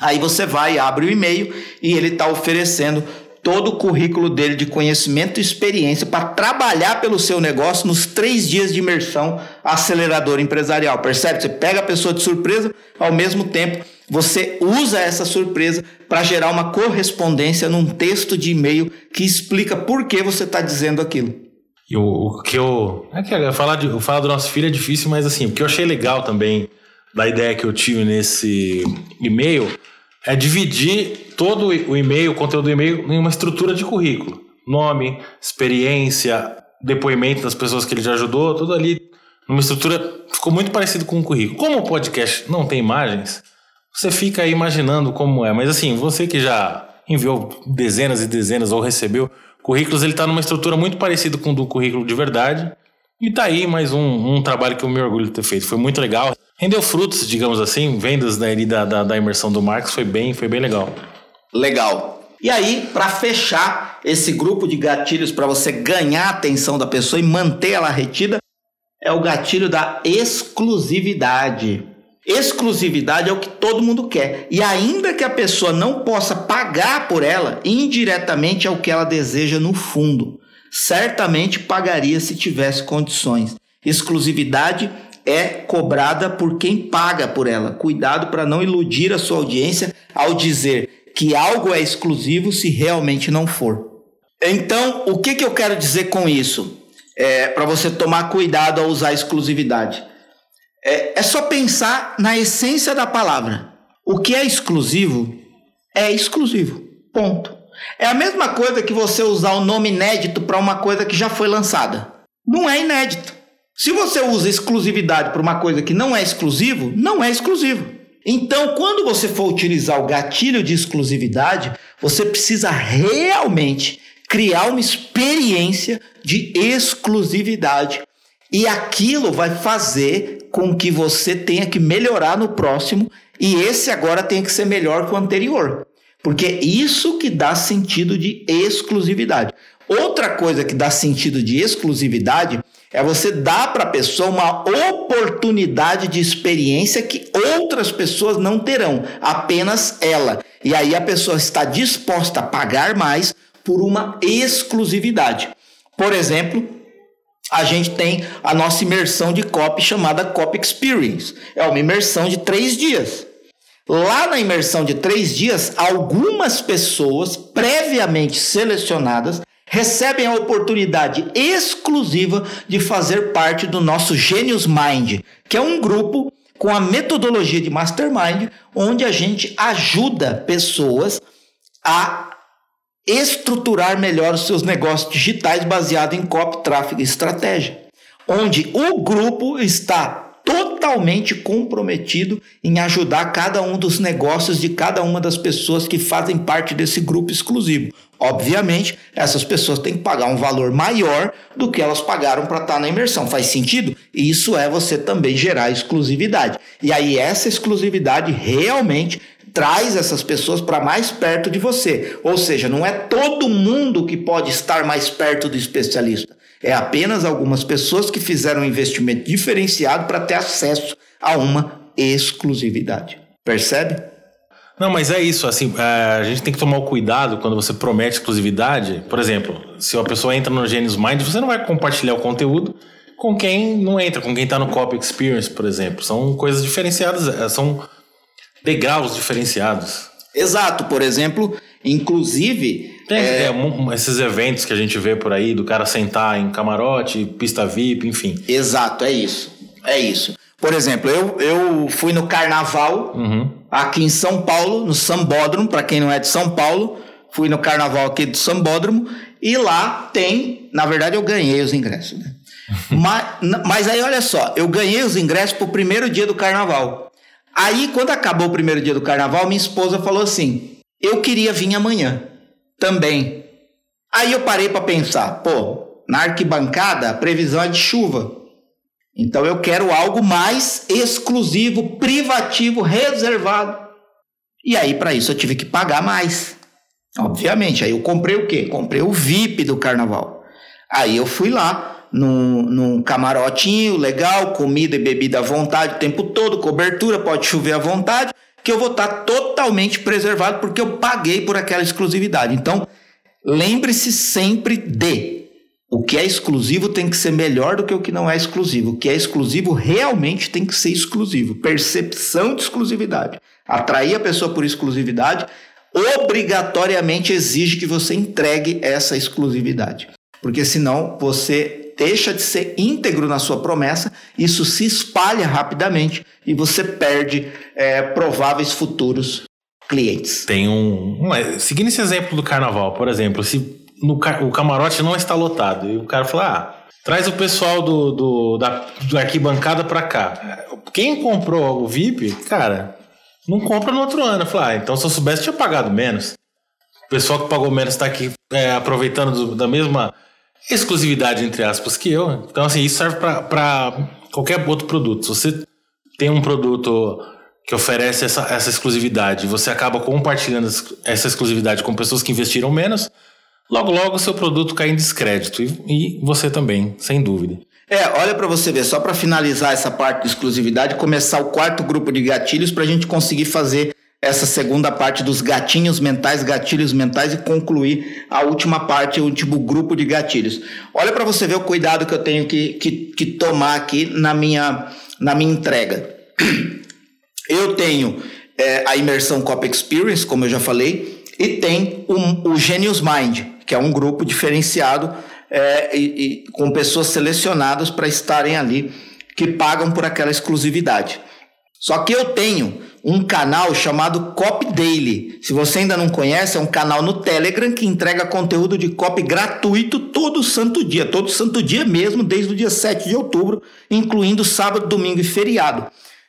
Aí você vai, abre o e-mail e ele está oferecendo todo o currículo dele de conhecimento e experiência para trabalhar pelo seu negócio nos três dias de imersão acelerador empresarial. Percebe? Você pega a pessoa de surpresa, ao mesmo tempo você usa essa surpresa para gerar uma correspondência num texto de e-mail que explica por que você está dizendo aquilo. E o, o, que eu. É que falar, de, falar do nosso filho é difícil, mas assim, o que eu achei legal também da ideia que eu tive nesse e-mail é dividir todo o e-mail, o conteúdo do e-mail, em uma estrutura de currículo. Nome, experiência, depoimento das pessoas que ele já ajudou, tudo ali numa estrutura ficou muito parecido com um currículo. Como o podcast não tem imagens, você fica aí imaginando como é. Mas assim, você que já enviou dezenas e dezenas ou recebeu currículos, ele está numa estrutura muito parecida com o do currículo de verdade. E tá aí mais um, um trabalho que eu me orgulho de ter feito. Foi muito legal rendeu frutos, digamos assim, vendas né, da, da, da imersão do Marcos, foi bem, foi bem legal. Legal. E aí, para fechar esse grupo de gatilhos para você ganhar a atenção da pessoa e manter ela retida, é o gatilho da exclusividade. Exclusividade é o que todo mundo quer. E ainda que a pessoa não possa pagar por ela, indiretamente é o que ela deseja no fundo. Certamente pagaria se tivesse condições. Exclusividade é cobrada por quem paga por ela. Cuidado para não iludir a sua audiência ao dizer que algo é exclusivo se realmente não for. Então, o que, que eu quero dizer com isso? É, para você tomar cuidado ao usar exclusividade. É, é só pensar na essência da palavra. O que é exclusivo é exclusivo. Ponto. É a mesma coisa que você usar o nome inédito para uma coisa que já foi lançada. Não é inédito. Se você usa exclusividade para uma coisa que não é exclusivo, não é exclusivo. Então, quando você for utilizar o gatilho de exclusividade, você precisa realmente criar uma experiência de exclusividade. E aquilo vai fazer com que você tenha que melhorar no próximo e esse agora tem que ser melhor que o anterior. Porque é isso que dá sentido de exclusividade. Outra coisa que dá sentido de exclusividade é você dar para a pessoa uma oportunidade de experiência que outras pessoas não terão, apenas ela. E aí a pessoa está disposta a pagar mais por uma exclusividade. Por exemplo, a gente tem a nossa imersão de copy chamada Copy Experience. É uma imersão de três dias. Lá na imersão de três dias, algumas pessoas previamente selecionadas recebem a oportunidade exclusiva de fazer parte do nosso Genius Mind, que é um grupo com a metodologia de Mastermind, onde a gente ajuda pessoas a estruturar melhor os seus negócios digitais baseado em copy, tráfego e estratégia. Onde o grupo está totalmente comprometido em ajudar cada um dos negócios de cada uma das pessoas que fazem parte desse grupo exclusivo. Obviamente, essas pessoas têm que pagar um valor maior do que elas pagaram para estar tá na imersão. Faz sentido? E isso é você também gerar exclusividade. E aí, essa exclusividade realmente traz essas pessoas para mais perto de você. Ou seja, não é todo mundo que pode estar mais perto do especialista. É apenas algumas pessoas que fizeram um investimento diferenciado para ter acesso a uma exclusividade. Percebe? Não, mas é isso, assim, é, a gente tem que tomar o cuidado quando você promete exclusividade. Por exemplo, se uma pessoa entra no Genius Mind, você não vai compartilhar o conteúdo com quem não entra, com quem está no Copy Experience, por exemplo. São coisas diferenciadas, é, são degraus diferenciados. Exato, por exemplo, inclusive. É... É, esses eventos que a gente vê por aí, do cara sentar em camarote, pista VIP, enfim. Exato, é isso. É isso. Por exemplo, eu, eu fui no carnaval uhum. aqui em São Paulo, no Sambódromo, para quem não é de São Paulo, fui no carnaval aqui do Sambódromo, e lá tem, na verdade eu ganhei os ingressos, né? mas, mas aí olha só, eu ganhei os ingressos pro primeiro dia do carnaval. Aí quando acabou o primeiro dia do carnaval, minha esposa falou assim: "Eu queria vir amanhã também". Aí eu parei para pensar, pô, na arquibancada a previsão é de chuva. Então eu quero algo mais exclusivo, privativo, reservado. E aí para isso eu tive que pagar mais. Obviamente, aí eu comprei o quê? Comprei o VIP do carnaval. Aí eu fui lá num, num camarotinho legal, comida e bebida à vontade o tempo todo, cobertura, pode chover à vontade, que eu vou estar totalmente preservado porque eu paguei por aquela exclusividade. Então, lembre-se sempre de o que é exclusivo tem que ser melhor do que o que não é exclusivo. O que é exclusivo realmente tem que ser exclusivo. Percepção de exclusividade. Atrair a pessoa por exclusividade obrigatoriamente exige que você entregue essa exclusividade. Porque senão você deixa de ser íntegro na sua promessa, isso se espalha rapidamente e você perde é, prováveis futuros clientes. Tem um, um. Seguindo esse exemplo do carnaval, por exemplo, se no, o camarote não está lotado. E o cara fala: ah, traz o pessoal do, do, da, do arquibancada para cá. Quem comprou o VIP, cara, não compra no outro ano. Fala, ah, então se eu soubesse, tinha pagado menos. O pessoal que pagou menos está aqui é, aproveitando do, da mesma exclusividade, entre aspas, que eu. Então, assim, isso serve para qualquer outro produto. Se você tem um produto que oferece essa, essa exclusividade, você acaba compartilhando essa exclusividade com pessoas que investiram menos, logo logo seu produto cai em descrédito e, e você também, sem dúvida. É, olha para você ver, só para finalizar essa parte de exclusividade, começar o quarto grupo de gatilhos para a gente conseguir fazer essa segunda parte dos gatinhos mentais, gatilhos mentais e concluir a última parte, o último grupo de gatilhos. Olha para você ver o cuidado que eu tenho que, que, que tomar aqui na minha, na minha entrega. Eu tenho é, a imersão Cop Experience, como eu já falei, e tem um, o Genius Mind, que é um grupo diferenciado é, e, e, com pessoas selecionadas para estarem ali, que pagam por aquela exclusividade. Só que eu tenho um canal chamado Copy Daily. Se você ainda não conhece, é um canal no Telegram que entrega conteúdo de copy gratuito todo santo dia, todo santo dia mesmo, desde o dia 7 de outubro, incluindo sábado, domingo e feriado.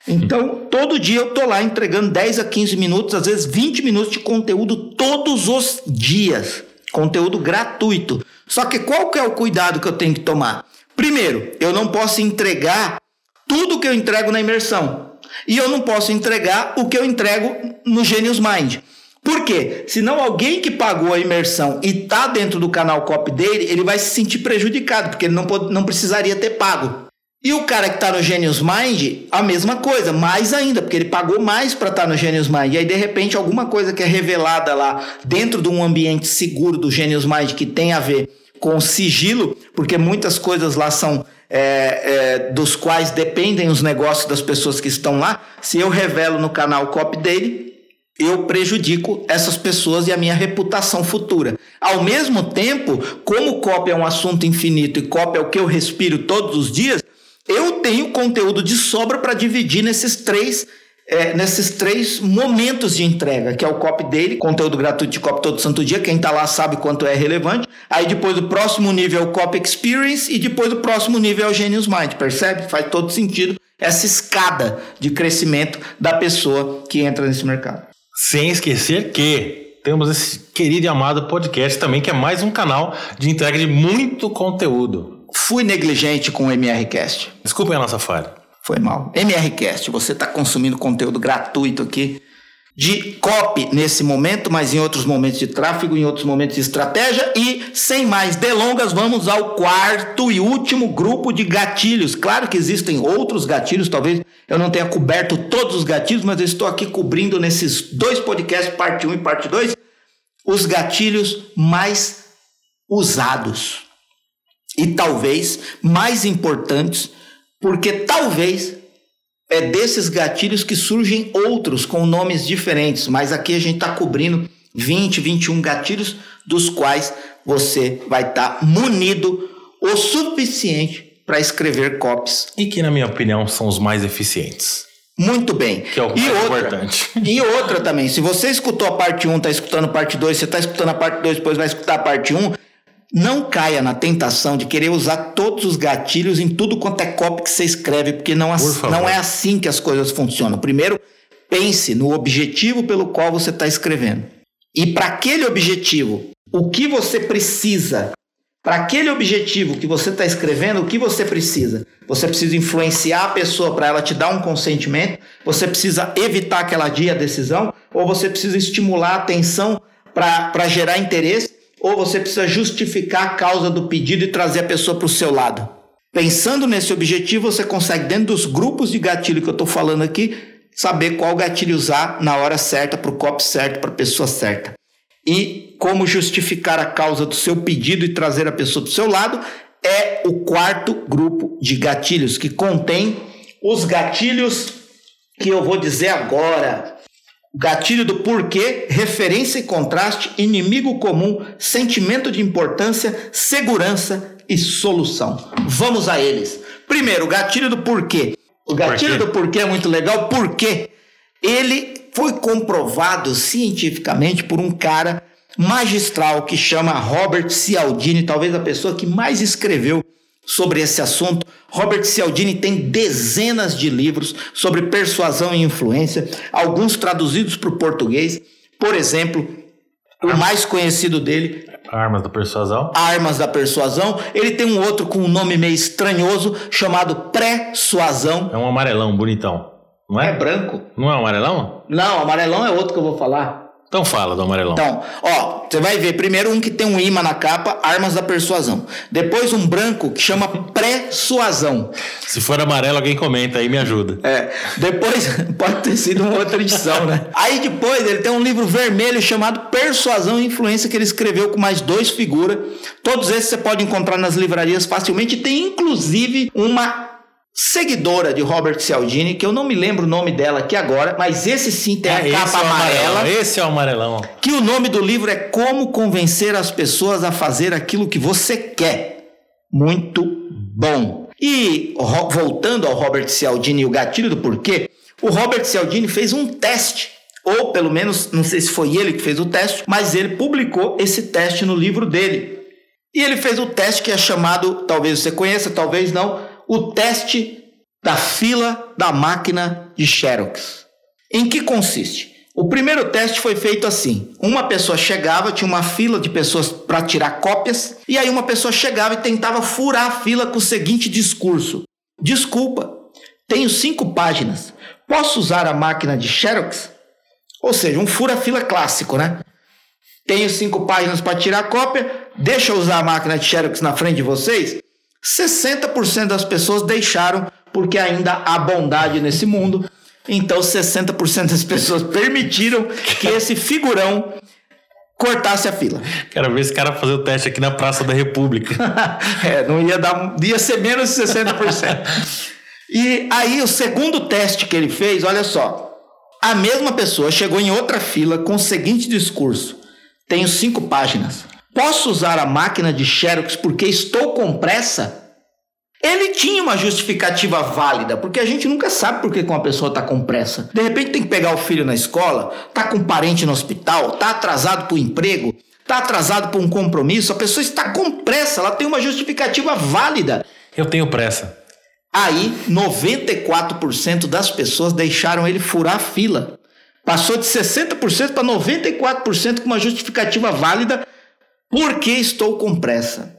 Então, todo dia eu tô lá entregando 10 a 15 minutos, às vezes 20 minutos de conteúdo todos os dias. Conteúdo gratuito. Só que qual que é o cuidado que eu tenho que tomar? Primeiro, eu não posso entregar tudo que eu entrego na imersão. E eu não posso entregar o que eu entrego no Genius Mind. Por quê? Senão alguém que pagou a imersão e está dentro do canal copy dele, ele vai se sentir prejudicado, porque ele não, não precisaria ter pago. E o cara que está no Genius Mind, a mesma coisa, mais ainda, porque ele pagou mais para estar tá no Genius Mind. E aí, de repente, alguma coisa que é revelada lá dentro de um ambiente seguro do Genius Mind que tem a ver com sigilo, porque muitas coisas lá são é, é, dos quais dependem os negócios das pessoas que estão lá. Se eu revelo no canal copy dele, eu prejudico essas pessoas e a minha reputação futura. Ao mesmo tempo, como copy é um assunto infinito e copy é o que eu respiro todos os dias, eu tenho conteúdo de sobra para dividir nesses três é, nesses três momentos de entrega, que é o copy dele, conteúdo gratuito de copy todo santo dia, quem está lá sabe quanto é relevante. Aí depois o próximo nível é o copy experience e depois o próximo nível é o Genius Mind, percebe? Faz todo sentido essa escada de crescimento da pessoa que entra nesse mercado. Sem esquecer que temos esse querido e amado podcast também, que é mais um canal de entrega de muito conteúdo fui negligente com o MRCast. Desculpem a nossa falha. Foi mal. MRCast, você está consumindo conteúdo gratuito aqui de copy nesse momento, mas em outros momentos de tráfego, em outros momentos de estratégia. E sem mais delongas, vamos ao quarto e último grupo de gatilhos. Claro que existem outros gatilhos, talvez eu não tenha coberto todos os gatilhos, mas eu estou aqui cobrindo nesses dois podcasts, parte 1 e parte 2, os gatilhos mais usados. E talvez mais importantes, porque talvez é desses gatilhos que surgem outros com nomes diferentes, mas aqui a gente está cobrindo 20, 21 gatilhos, dos quais você vai estar tá munido o suficiente para escrever copies. E que, na minha opinião, são os mais eficientes. Muito bem. Que é o mais e outra, importante. E outra também, se você escutou a parte 1, está escutando a parte 2, você está escutando a parte 2, depois vai escutar a parte 1, não caia na tentação de querer usar todos os gatilhos em tudo quanto é copy que você escreve, porque não, não é assim que as coisas funcionam. Primeiro, pense no objetivo pelo qual você está escrevendo. E para aquele objetivo, o que você precisa para aquele objetivo que você está escrevendo, o que você precisa? Você precisa influenciar a pessoa para ela te dar um consentimento? Você precisa evitar que ela dia a decisão? Ou você precisa estimular a atenção para gerar interesse? Ou você precisa justificar a causa do pedido e trazer a pessoa para o seu lado? Pensando nesse objetivo, você consegue, dentro dos grupos de gatilho que eu estou falando aqui, saber qual gatilho usar na hora certa, para o copo certo, para a pessoa certa e como justificar a causa do seu pedido e trazer a pessoa do seu lado é o quarto grupo de gatilhos que contém os gatilhos que eu vou dizer agora. Gatilho do porquê, referência e contraste, inimigo comum, sentimento de importância, segurança e solução. Vamos a eles. Primeiro, o gatilho do porquê. O gatilho porquê? do porquê é muito legal porque ele foi comprovado cientificamente por um cara magistral que chama Robert Cialdini, talvez a pessoa que mais escreveu sobre esse assunto. Robert Cialdini tem dezenas de livros sobre persuasão e influência, alguns traduzidos para o português. Por exemplo, o mais conhecido dele. Armas da Persuasão. Armas da Persuasão. Ele tem um outro com um nome meio estranhoso chamado Pré-suasão. É um amarelão bonitão. Não é? É branco. Não é amarelão? Não, amarelão é outro que eu vou falar. Então fala do amarelão. Então, ó, você vai ver primeiro um que tem um imã na capa, armas da persuasão. Depois um branco que chama pré-suasão. Se for amarelo, alguém comenta aí, me ajuda. É. Depois, pode ter sido uma outra edição, né? Aí depois ele tem um livro vermelho chamado Persuasão e Influência que ele escreveu com mais dois figuras. Todos esses você pode encontrar nas livrarias facilmente. Tem inclusive uma seguidora de Robert Cialdini, que eu não me lembro o nome dela aqui agora, mas esse sim tem a é, capa é amarela. Esse é o amarelão. Que o nome do livro é Como Convencer as Pessoas a Fazer Aquilo que Você Quer. Muito bom. E voltando ao Robert Cialdini e o gatilho do porquê, o Robert Cialdini fez um teste, ou pelo menos, não sei se foi ele que fez o teste, mas ele publicou esse teste no livro dele. E ele fez o teste que é chamado, talvez você conheça, talvez não, o teste da fila da máquina de Xerox. Em que consiste? O primeiro teste foi feito assim: uma pessoa chegava, tinha uma fila de pessoas para tirar cópias, e aí uma pessoa chegava e tentava furar a fila com o seguinte discurso: Desculpa, tenho cinco páginas, posso usar a máquina de Xerox? Ou seja, um fura-fila clássico, né? Tenho cinco páginas para tirar cópia, deixa eu usar a máquina de Xerox na frente de vocês? 60% das pessoas deixaram porque ainda há bondade nesse mundo. Então, 60% das pessoas permitiram que esse figurão cortasse a fila. Quero ver esse cara fazer o teste aqui na Praça da República. é, não ia dar, ia ser menos de 60%. e aí o segundo teste que ele fez, olha só. A mesma pessoa chegou em outra fila com o seguinte discurso: Tenho cinco páginas. Posso usar a máquina de Xerox porque estou com pressa? Ele tinha uma justificativa válida, porque a gente nunca sabe por que uma pessoa está com pressa. De repente tem que pegar o filho na escola, está com um parente no hospital, está atrasado para o emprego, está atrasado para um compromisso, a pessoa está com pressa, ela tem uma justificativa válida. Eu tenho pressa. Aí, 94% das pessoas deixaram ele furar a fila. Passou de 60% para 94% com uma justificativa válida porque estou com pressa.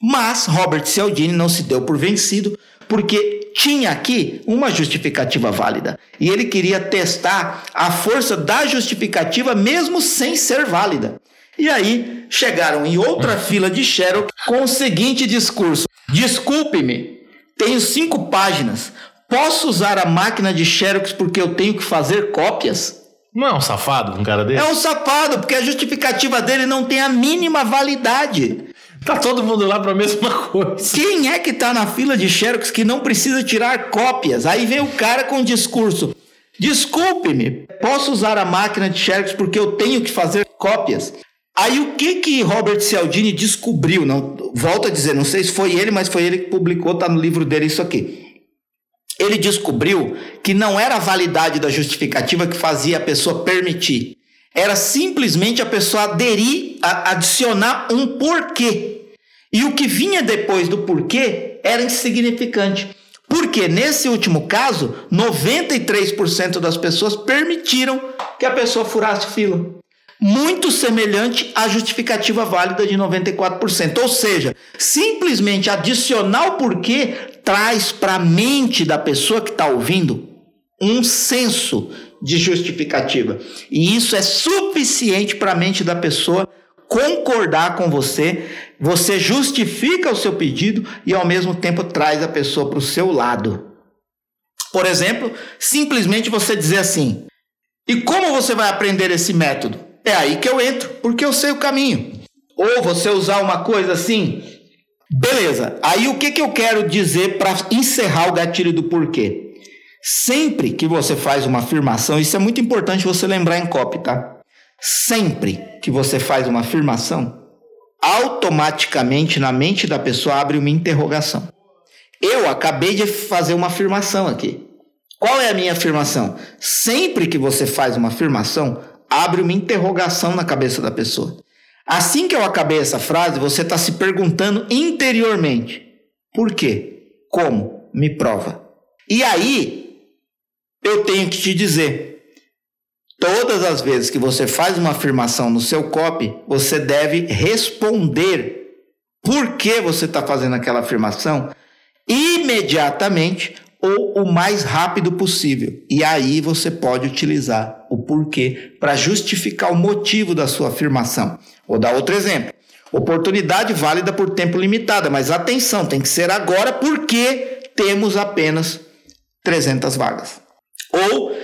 Mas Robert Cialdini não se deu por vencido, porque tinha aqui uma justificativa válida. E ele queria testar a força da justificativa mesmo sem ser válida. E aí chegaram em outra fila de Xerox com o seguinte discurso: Desculpe-me, tenho cinco páginas. Posso usar a máquina de Xerox porque eu tenho que fazer cópias? Não é um safado um cara desse? É um safado, porque a justificativa dele não tem a mínima validade. Tá todo mundo lá para a mesma coisa. Quem é que tá na fila de Xerox que não precisa tirar cópias? Aí vem o cara com o discurso: Desculpe-me, posso usar a máquina de Xerox porque eu tenho que fazer cópias. Aí o que que Robert Cialdini descobriu? Não, volto a dizer, não sei se foi ele, mas foi ele que publicou, tá no livro dele isso aqui. Ele descobriu que não era a validade da justificativa que fazia a pessoa permitir. Era simplesmente a pessoa aderir, a, adicionar um porquê. E o que vinha depois do porquê era insignificante. Porque nesse último caso, 93% das pessoas permitiram que a pessoa furasse fila muito semelhante à justificativa válida de 94%. Ou seja, simplesmente adicionar o porquê traz para a mente da pessoa que está ouvindo um senso de justificativa. E isso é suficiente para a mente da pessoa concordar com você. Você justifica o seu pedido e ao mesmo tempo traz a pessoa para o seu lado. Por exemplo, simplesmente você dizer assim: e como você vai aprender esse método? É aí que eu entro, porque eu sei o caminho. Ou você usar uma coisa assim, beleza. Aí o que, que eu quero dizer para encerrar o gatilho do porquê? Sempre que você faz uma afirmação, isso é muito importante você lembrar em copy, tá? Sempre que você faz uma afirmação, automaticamente na mente da pessoa abre uma interrogação. Eu acabei de fazer uma afirmação aqui. Qual é a minha afirmação? Sempre que você faz uma afirmação, abre uma interrogação na cabeça da pessoa. Assim que eu acabei essa frase, você está se perguntando interiormente: por quê? Como? Me prova. E aí, eu tenho que te dizer: todas as vezes que você faz uma afirmação no seu copy, você deve responder por que você está fazendo aquela afirmação imediatamente ou o mais rápido possível. E aí você pode utilizar o porquê para justificar o motivo da sua afirmação. Vou dar outro exemplo. Oportunidade válida por tempo limitado, mas atenção, tem que ser agora porque temos apenas 300 vagas. Ou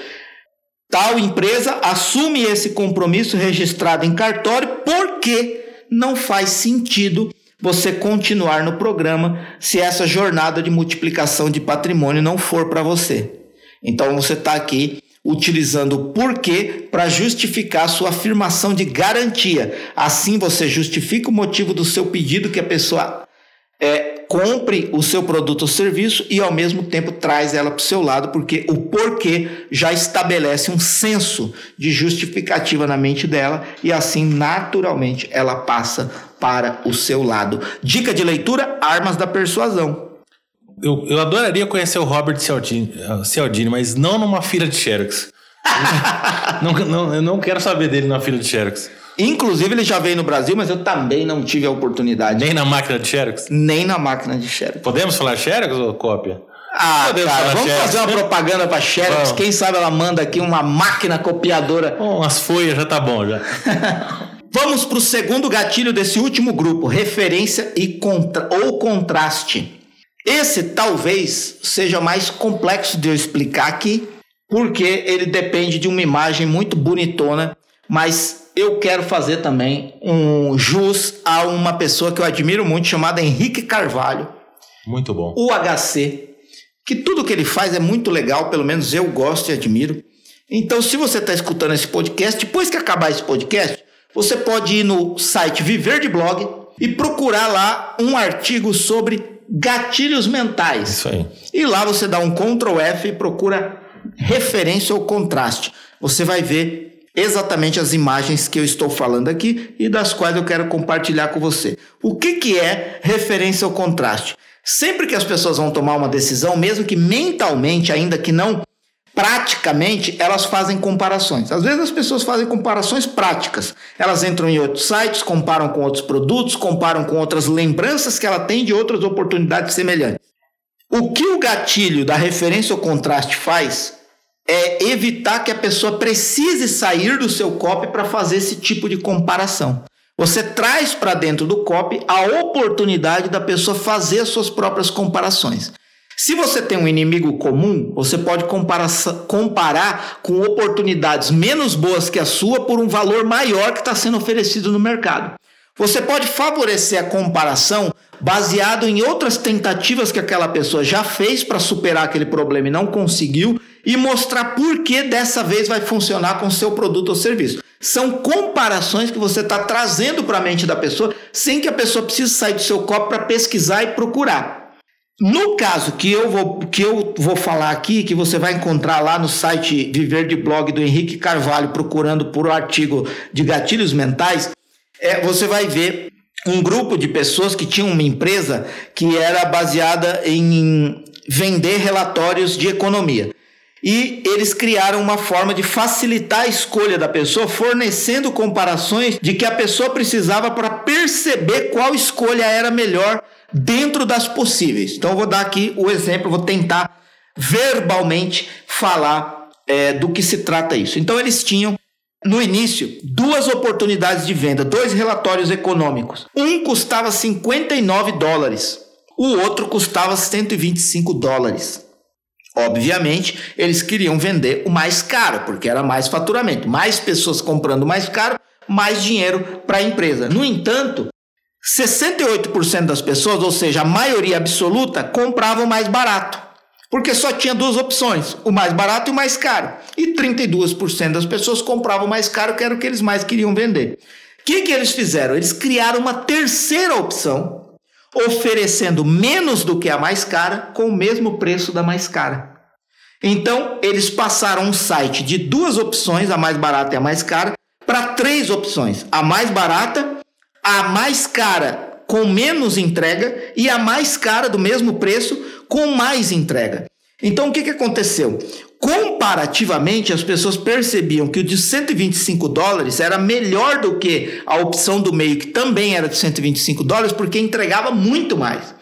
tal empresa assume esse compromisso registrado em cartório porque não faz sentido você continuar no programa se essa jornada de multiplicação de patrimônio não for para você. Então você está aqui utilizando o porquê para justificar sua afirmação de garantia. Assim você justifica o motivo do seu pedido que a pessoa é, compre o seu produto ou serviço e ao mesmo tempo traz ela para o seu lado, porque o porquê já estabelece um senso de justificativa na mente dela e assim naturalmente ela passa para o seu lado. Dica de leitura: Armas da Persuasão. Eu, eu adoraria conhecer o Robert Cialdini, Cialdini mas não numa fila de Xerox. não, não, eu não quero saber dele na fila de Xerox. Inclusive, ele já veio no Brasil, mas eu também não tive a oportunidade. Nem na máquina de Xerox? Nem na máquina de Xerox. Podemos falar Xerox ou cópia? Ah, Podemos cara, vamos Xerox. fazer uma propaganda para Xerox. Vamos. Quem sabe ela manda aqui uma máquina copiadora. Oh, umas folhas já tá bom já. vamos para o segundo gatilho desse último grupo, referência e contra ou contraste. Esse talvez seja mais complexo de eu explicar aqui, porque ele depende de uma imagem muito bonitona, mas eu quero fazer também um jus a uma pessoa que eu admiro muito, chamada Henrique Carvalho. Muito bom. O HC, que tudo que ele faz é muito legal, pelo menos eu gosto e admiro. Então, se você está escutando esse podcast, depois que acabar esse podcast, você pode ir no site Viver de Blog e procurar lá um artigo sobre gatilhos mentais. Isso aí. E lá você dá um Ctrl F e procura referência ou contraste. Você vai ver exatamente as imagens que eu estou falando aqui e das quais eu quero compartilhar com você. O que, que é referência ao contraste? Sempre que as pessoas vão tomar uma decisão, mesmo que mentalmente, ainda que não praticamente, elas fazem comparações. Às vezes as pessoas fazem comparações práticas. Elas entram em outros sites, comparam com outros produtos, comparam com outras lembranças que ela tem de outras oportunidades semelhantes. O que o gatilho da referência ao contraste faz é evitar que a pessoa precise sair do seu copy para fazer esse tipo de comparação. Você traz para dentro do copy a oportunidade da pessoa fazer as suas próprias comparações. Se você tem um inimigo comum, você pode comparar, comparar com oportunidades menos boas que a sua por um valor maior que está sendo oferecido no mercado. Você pode favorecer a comparação baseado em outras tentativas que aquela pessoa já fez para superar aquele problema e não conseguiu e mostrar por que dessa vez vai funcionar com seu produto ou serviço. São comparações que você está trazendo para a mente da pessoa sem que a pessoa precise sair do seu copo para pesquisar e procurar. No caso que eu vou que eu vou falar aqui, que você vai encontrar lá no site Viver de Blog do Henrique Carvalho, procurando por um artigo de gatilhos mentais, é, você vai ver um grupo de pessoas que tinham uma empresa que era baseada em vender relatórios de economia. E eles criaram uma forma de facilitar a escolha da pessoa, fornecendo comparações de que a pessoa precisava para perceber qual escolha era melhor dentro das possíveis. Então, eu vou dar aqui o exemplo, vou tentar verbalmente falar é, do que se trata isso. Então, eles tinham no início, duas oportunidades de venda, dois relatórios econômicos. Um custava 59 dólares, o outro custava 125 dólares. Obviamente, eles queriam vender o mais caro, porque era mais faturamento. Mais pessoas comprando mais caro, mais dinheiro para a empresa. No entanto, 68% das pessoas, ou seja, a maioria absoluta, compravam mais barato porque só tinha duas opções, o mais barato e o mais caro. E 32% das pessoas compravam mais caro, que era o que eles mais queriam vender. O que, que eles fizeram? Eles criaram uma terceira opção, oferecendo menos do que a mais cara, com o mesmo preço da mais cara. Então, eles passaram um site de duas opções, a mais barata e a mais cara, para três opções: a mais barata, a mais cara com menos entrega e a mais cara do mesmo preço com mais entrega. Então o que, que aconteceu? Comparativamente, as pessoas percebiam que o de 125 dólares era melhor do que a opção do meio, que também era de 125 dólares, porque entregava muito mais.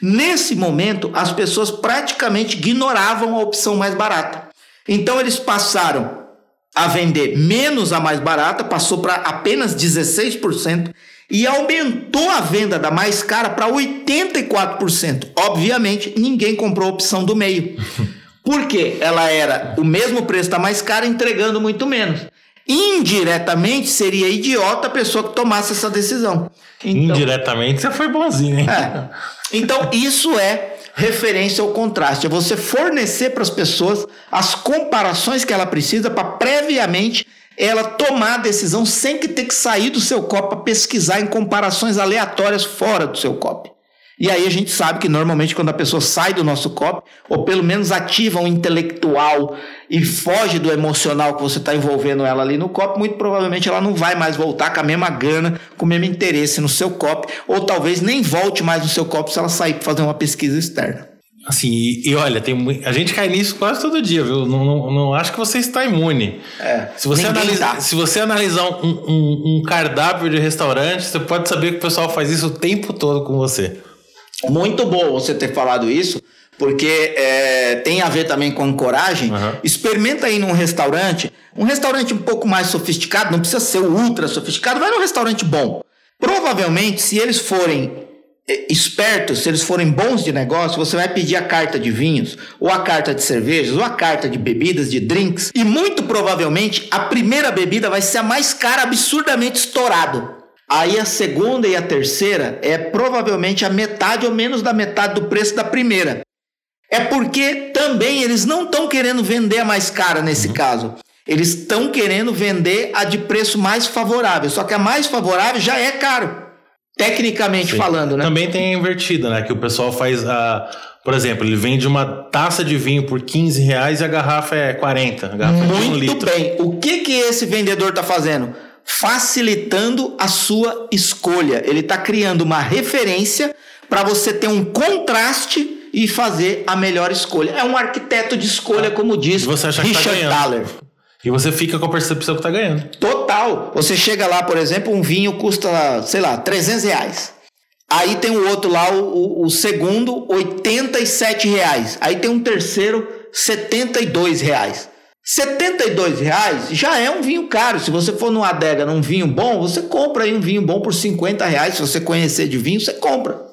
Nesse momento, as pessoas praticamente ignoravam a opção mais barata. Então, eles passaram a vender menos a mais barata, passou para apenas 16%, e aumentou a venda da mais cara para 84%. Obviamente, ninguém comprou a opção do meio. Porque ela era o mesmo preço da mais cara, entregando muito menos. Indiretamente, seria idiota a pessoa que tomasse essa decisão. Então, Indiretamente, você foi bonzinho, hein? É. Então, isso é referência ao contraste. É você fornecer para as pessoas as comparações que ela precisa para previamente ela tomar a decisão sem que ter que sair do seu copo para pesquisar em comparações aleatórias fora do seu copo. E aí a gente sabe que normalmente quando a pessoa sai do nosso copo, ou pelo menos ativa um intelectual e foge do emocional que você está envolvendo ela ali no copo, muito provavelmente ela não vai mais voltar com a mesma gana, com o mesmo interesse no seu copo, ou talvez nem volte mais no seu copo se ela sair para fazer uma pesquisa externa. Assim, e, e, olha, tem, a gente cai nisso quase todo dia, viu? Não, não, não acho que você está imune. É, se, você analisa, tá. se você analisar um, um, um, cardápio de restaurante, você pode saber que o pessoal faz isso o tempo todo com você. Muito bom você ter falado isso, porque é, tem a ver também com coragem. Uhum. Experimenta aí num restaurante, um restaurante um pouco mais sofisticado, não precisa ser ultra sofisticado, vai num restaurante bom. Provavelmente, se eles forem espertos, se eles forem bons de negócio, você vai pedir a carta de vinhos, ou a carta de cervejas, ou a carta de bebidas, de drinks, e muito provavelmente a primeira bebida vai ser a mais cara, absurdamente estourado. Aí a segunda e a terceira é provavelmente a metade ou menos da metade do preço da primeira. É porque também eles não estão querendo vender a mais cara nesse uhum. caso. Eles estão querendo vender a de preço mais favorável. Só que a mais favorável já é caro. Tecnicamente Sim. falando, né? Também tem a invertida, né? Que o pessoal faz a. Por exemplo, ele vende uma taça de vinho por 15 reais e a garrafa é 40. A garrafa Muito é um litro. bem. O que, que esse vendedor está fazendo? Facilitando a sua escolha. Ele está criando uma referência para você ter um contraste e fazer a melhor escolha. É um arquiteto de escolha, como diz você acha Richard que tá Thaler. E você fica com a percepção que tá ganhando. Total. Você chega lá, por exemplo, um vinho custa, sei lá, 300 reais. Aí tem o outro lá, o, o segundo, 87 reais. Aí tem um terceiro, 72 reais. 72 reais já é um vinho caro. Se você for numa adega num vinho bom, você compra aí um vinho bom por 50 reais. Se você conhecer de vinho, você compra.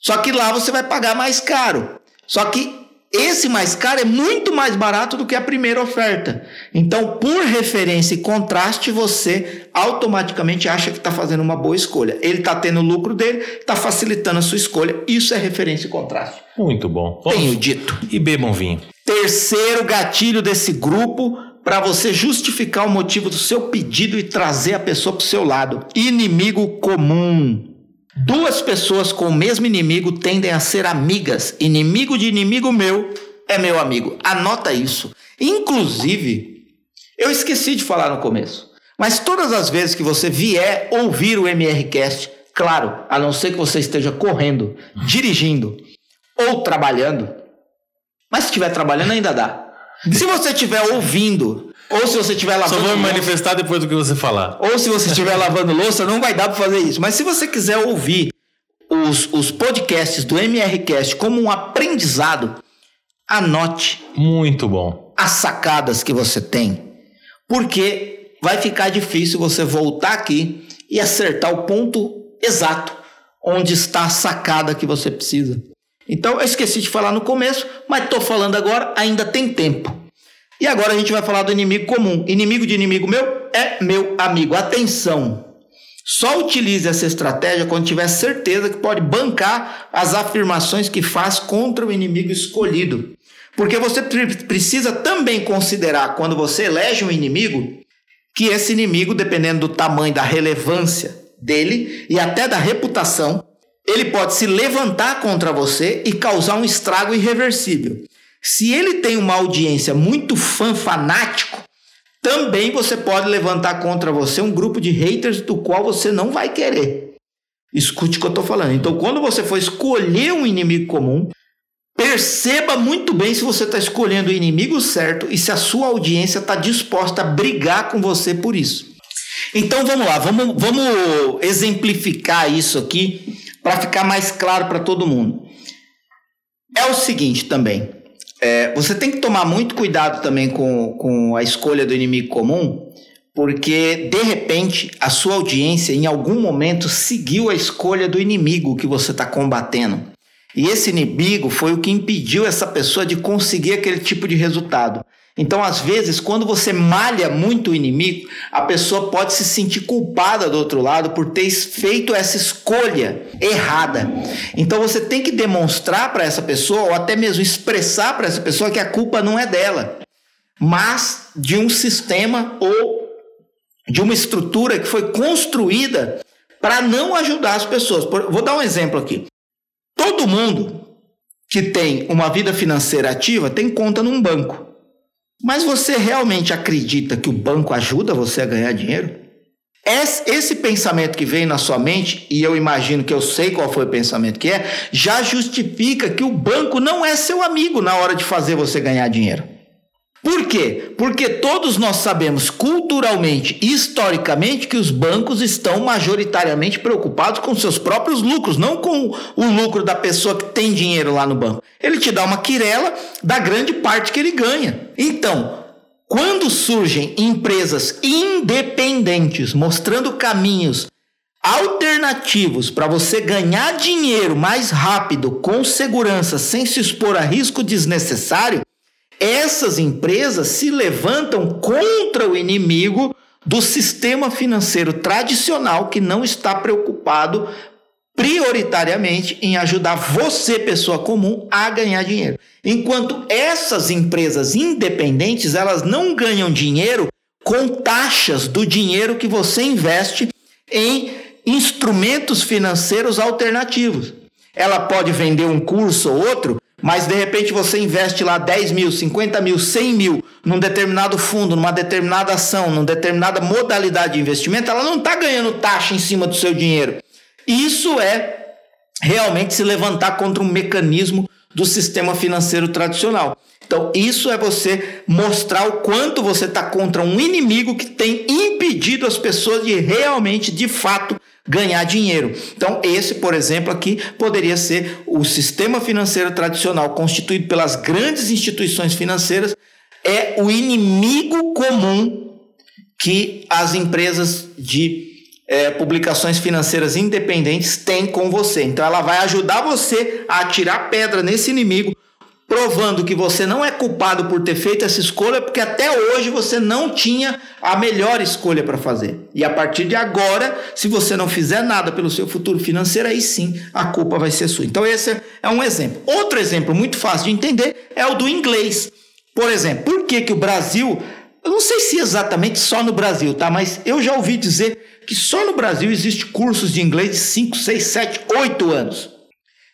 Só que lá você vai pagar mais caro. Só que esse mais caro é muito mais barato do que a primeira oferta. Então, por referência e contraste, você automaticamente acha que está fazendo uma boa escolha. Ele está tendo o lucro dele, está facilitando a sua escolha. Isso é referência e contraste. Muito bom. Vamos... Tenho dito. E bebam vinho. Terceiro gatilho desse grupo para você justificar o motivo do seu pedido e trazer a pessoa para o seu lado. Inimigo comum. Duas pessoas com o mesmo inimigo tendem a ser amigas. Inimigo de inimigo meu é meu amigo. Anota isso. Inclusive, eu esqueci de falar no começo, mas todas as vezes que você vier ouvir o MRCast, claro, a não ser que você esteja correndo, dirigindo ou trabalhando, mas se estiver trabalhando ainda dá. Se você estiver ouvindo ou se você estiver lavando. Só vou me manifestar depois do que você falar. Ou se você estiver lavando louça, não vai dar para fazer isso. Mas se você quiser ouvir os, os podcasts do MRCast como um aprendizado, anote. Muito bom. As sacadas que você tem. Porque vai ficar difícil você voltar aqui e acertar o ponto exato onde está a sacada que você precisa. Então, eu esqueci de falar no começo, mas estou falando agora, ainda tem tempo. E agora a gente vai falar do inimigo comum. Inimigo de inimigo meu é meu amigo. Atenção! Só utilize essa estratégia quando tiver certeza que pode bancar as afirmações que faz contra o inimigo escolhido. Porque você precisa também considerar, quando você elege um inimigo, que esse inimigo, dependendo do tamanho, da relevância dele e até da reputação, ele pode se levantar contra você e causar um estrago irreversível. Se ele tem uma audiência muito fã fanático, também você pode levantar contra você um grupo de haters do qual você não vai querer. Escute o que eu estou falando. Então, quando você for escolher um inimigo comum, perceba muito bem se você está escolhendo o inimigo certo e se a sua audiência está disposta a brigar com você por isso. Então vamos lá, vamos, vamos exemplificar isso aqui para ficar mais claro para todo mundo. É o seguinte também. É, você tem que tomar muito cuidado também com, com a escolha do inimigo comum, porque de repente a sua audiência em algum momento seguiu a escolha do inimigo que você está combatendo. E esse inimigo foi o que impediu essa pessoa de conseguir aquele tipo de resultado. Então, às vezes, quando você malha muito o inimigo, a pessoa pode se sentir culpada do outro lado por ter feito essa escolha errada. Então, você tem que demonstrar para essa pessoa, ou até mesmo expressar para essa pessoa, que a culpa não é dela, mas de um sistema ou de uma estrutura que foi construída para não ajudar as pessoas. Vou dar um exemplo aqui. Todo mundo que tem uma vida financeira ativa tem conta num banco. Mas você realmente acredita que o banco ajuda você a ganhar dinheiro? Esse pensamento que vem na sua mente, e eu imagino que eu sei qual foi o pensamento que é, já justifica que o banco não é seu amigo na hora de fazer você ganhar dinheiro. Por quê? Porque todos nós sabemos culturalmente e historicamente que os bancos estão majoritariamente preocupados com seus próprios lucros, não com o lucro da pessoa que tem dinheiro lá no banco. Ele te dá uma quirela da grande parte que ele ganha. Então, quando surgem empresas independentes mostrando caminhos alternativos para você ganhar dinheiro mais rápido, com segurança, sem se expor a risco desnecessário, essas empresas se levantam contra o inimigo do sistema financeiro tradicional que não está preocupado prioritariamente em ajudar você, pessoa comum, a ganhar dinheiro. Enquanto essas empresas independentes, elas não ganham dinheiro com taxas do dinheiro que você investe em instrumentos financeiros alternativos. Ela pode vender um curso ou outro mas de repente você investe lá 10 mil, 50 mil, 100 mil num determinado fundo, numa determinada ação, numa determinada modalidade de investimento, ela não está ganhando taxa em cima do seu dinheiro. Isso é realmente se levantar contra um mecanismo do sistema financeiro tradicional. Então, isso é você mostrar o quanto você está contra um inimigo que tem impedido as pessoas de realmente, de fato, ganhar dinheiro. Então, esse, por exemplo, aqui poderia ser o sistema financeiro tradicional constituído pelas grandes instituições financeiras, é o inimigo comum que as empresas de é, publicações financeiras independentes têm com você. Então, ela vai ajudar você a atirar pedra nesse inimigo provando que você não é culpado por ter feito essa escolha, porque até hoje você não tinha a melhor escolha para fazer. E a partir de agora, se você não fizer nada pelo seu futuro financeiro, aí sim a culpa vai ser sua. Então, esse é um exemplo. Outro exemplo muito fácil de entender é o do inglês. Por exemplo, por que, que o Brasil. Eu não sei se exatamente só no Brasil, tá? Mas eu já ouvi dizer que só no Brasil existe cursos de inglês de 5, 6, 7, 8 anos.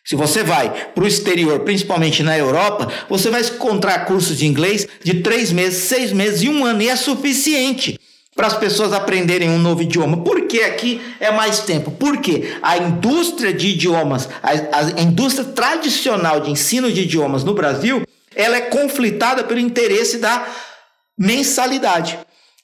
Se você vai para o exterior, principalmente na Europa, você vai encontrar cursos de inglês de três meses, seis meses e um ano, e é suficiente para as pessoas aprenderem um novo idioma. Por que aqui é mais tempo? Porque a indústria de idiomas, a, a indústria tradicional de ensino de idiomas no Brasil, ela é conflitada pelo interesse da mensalidade.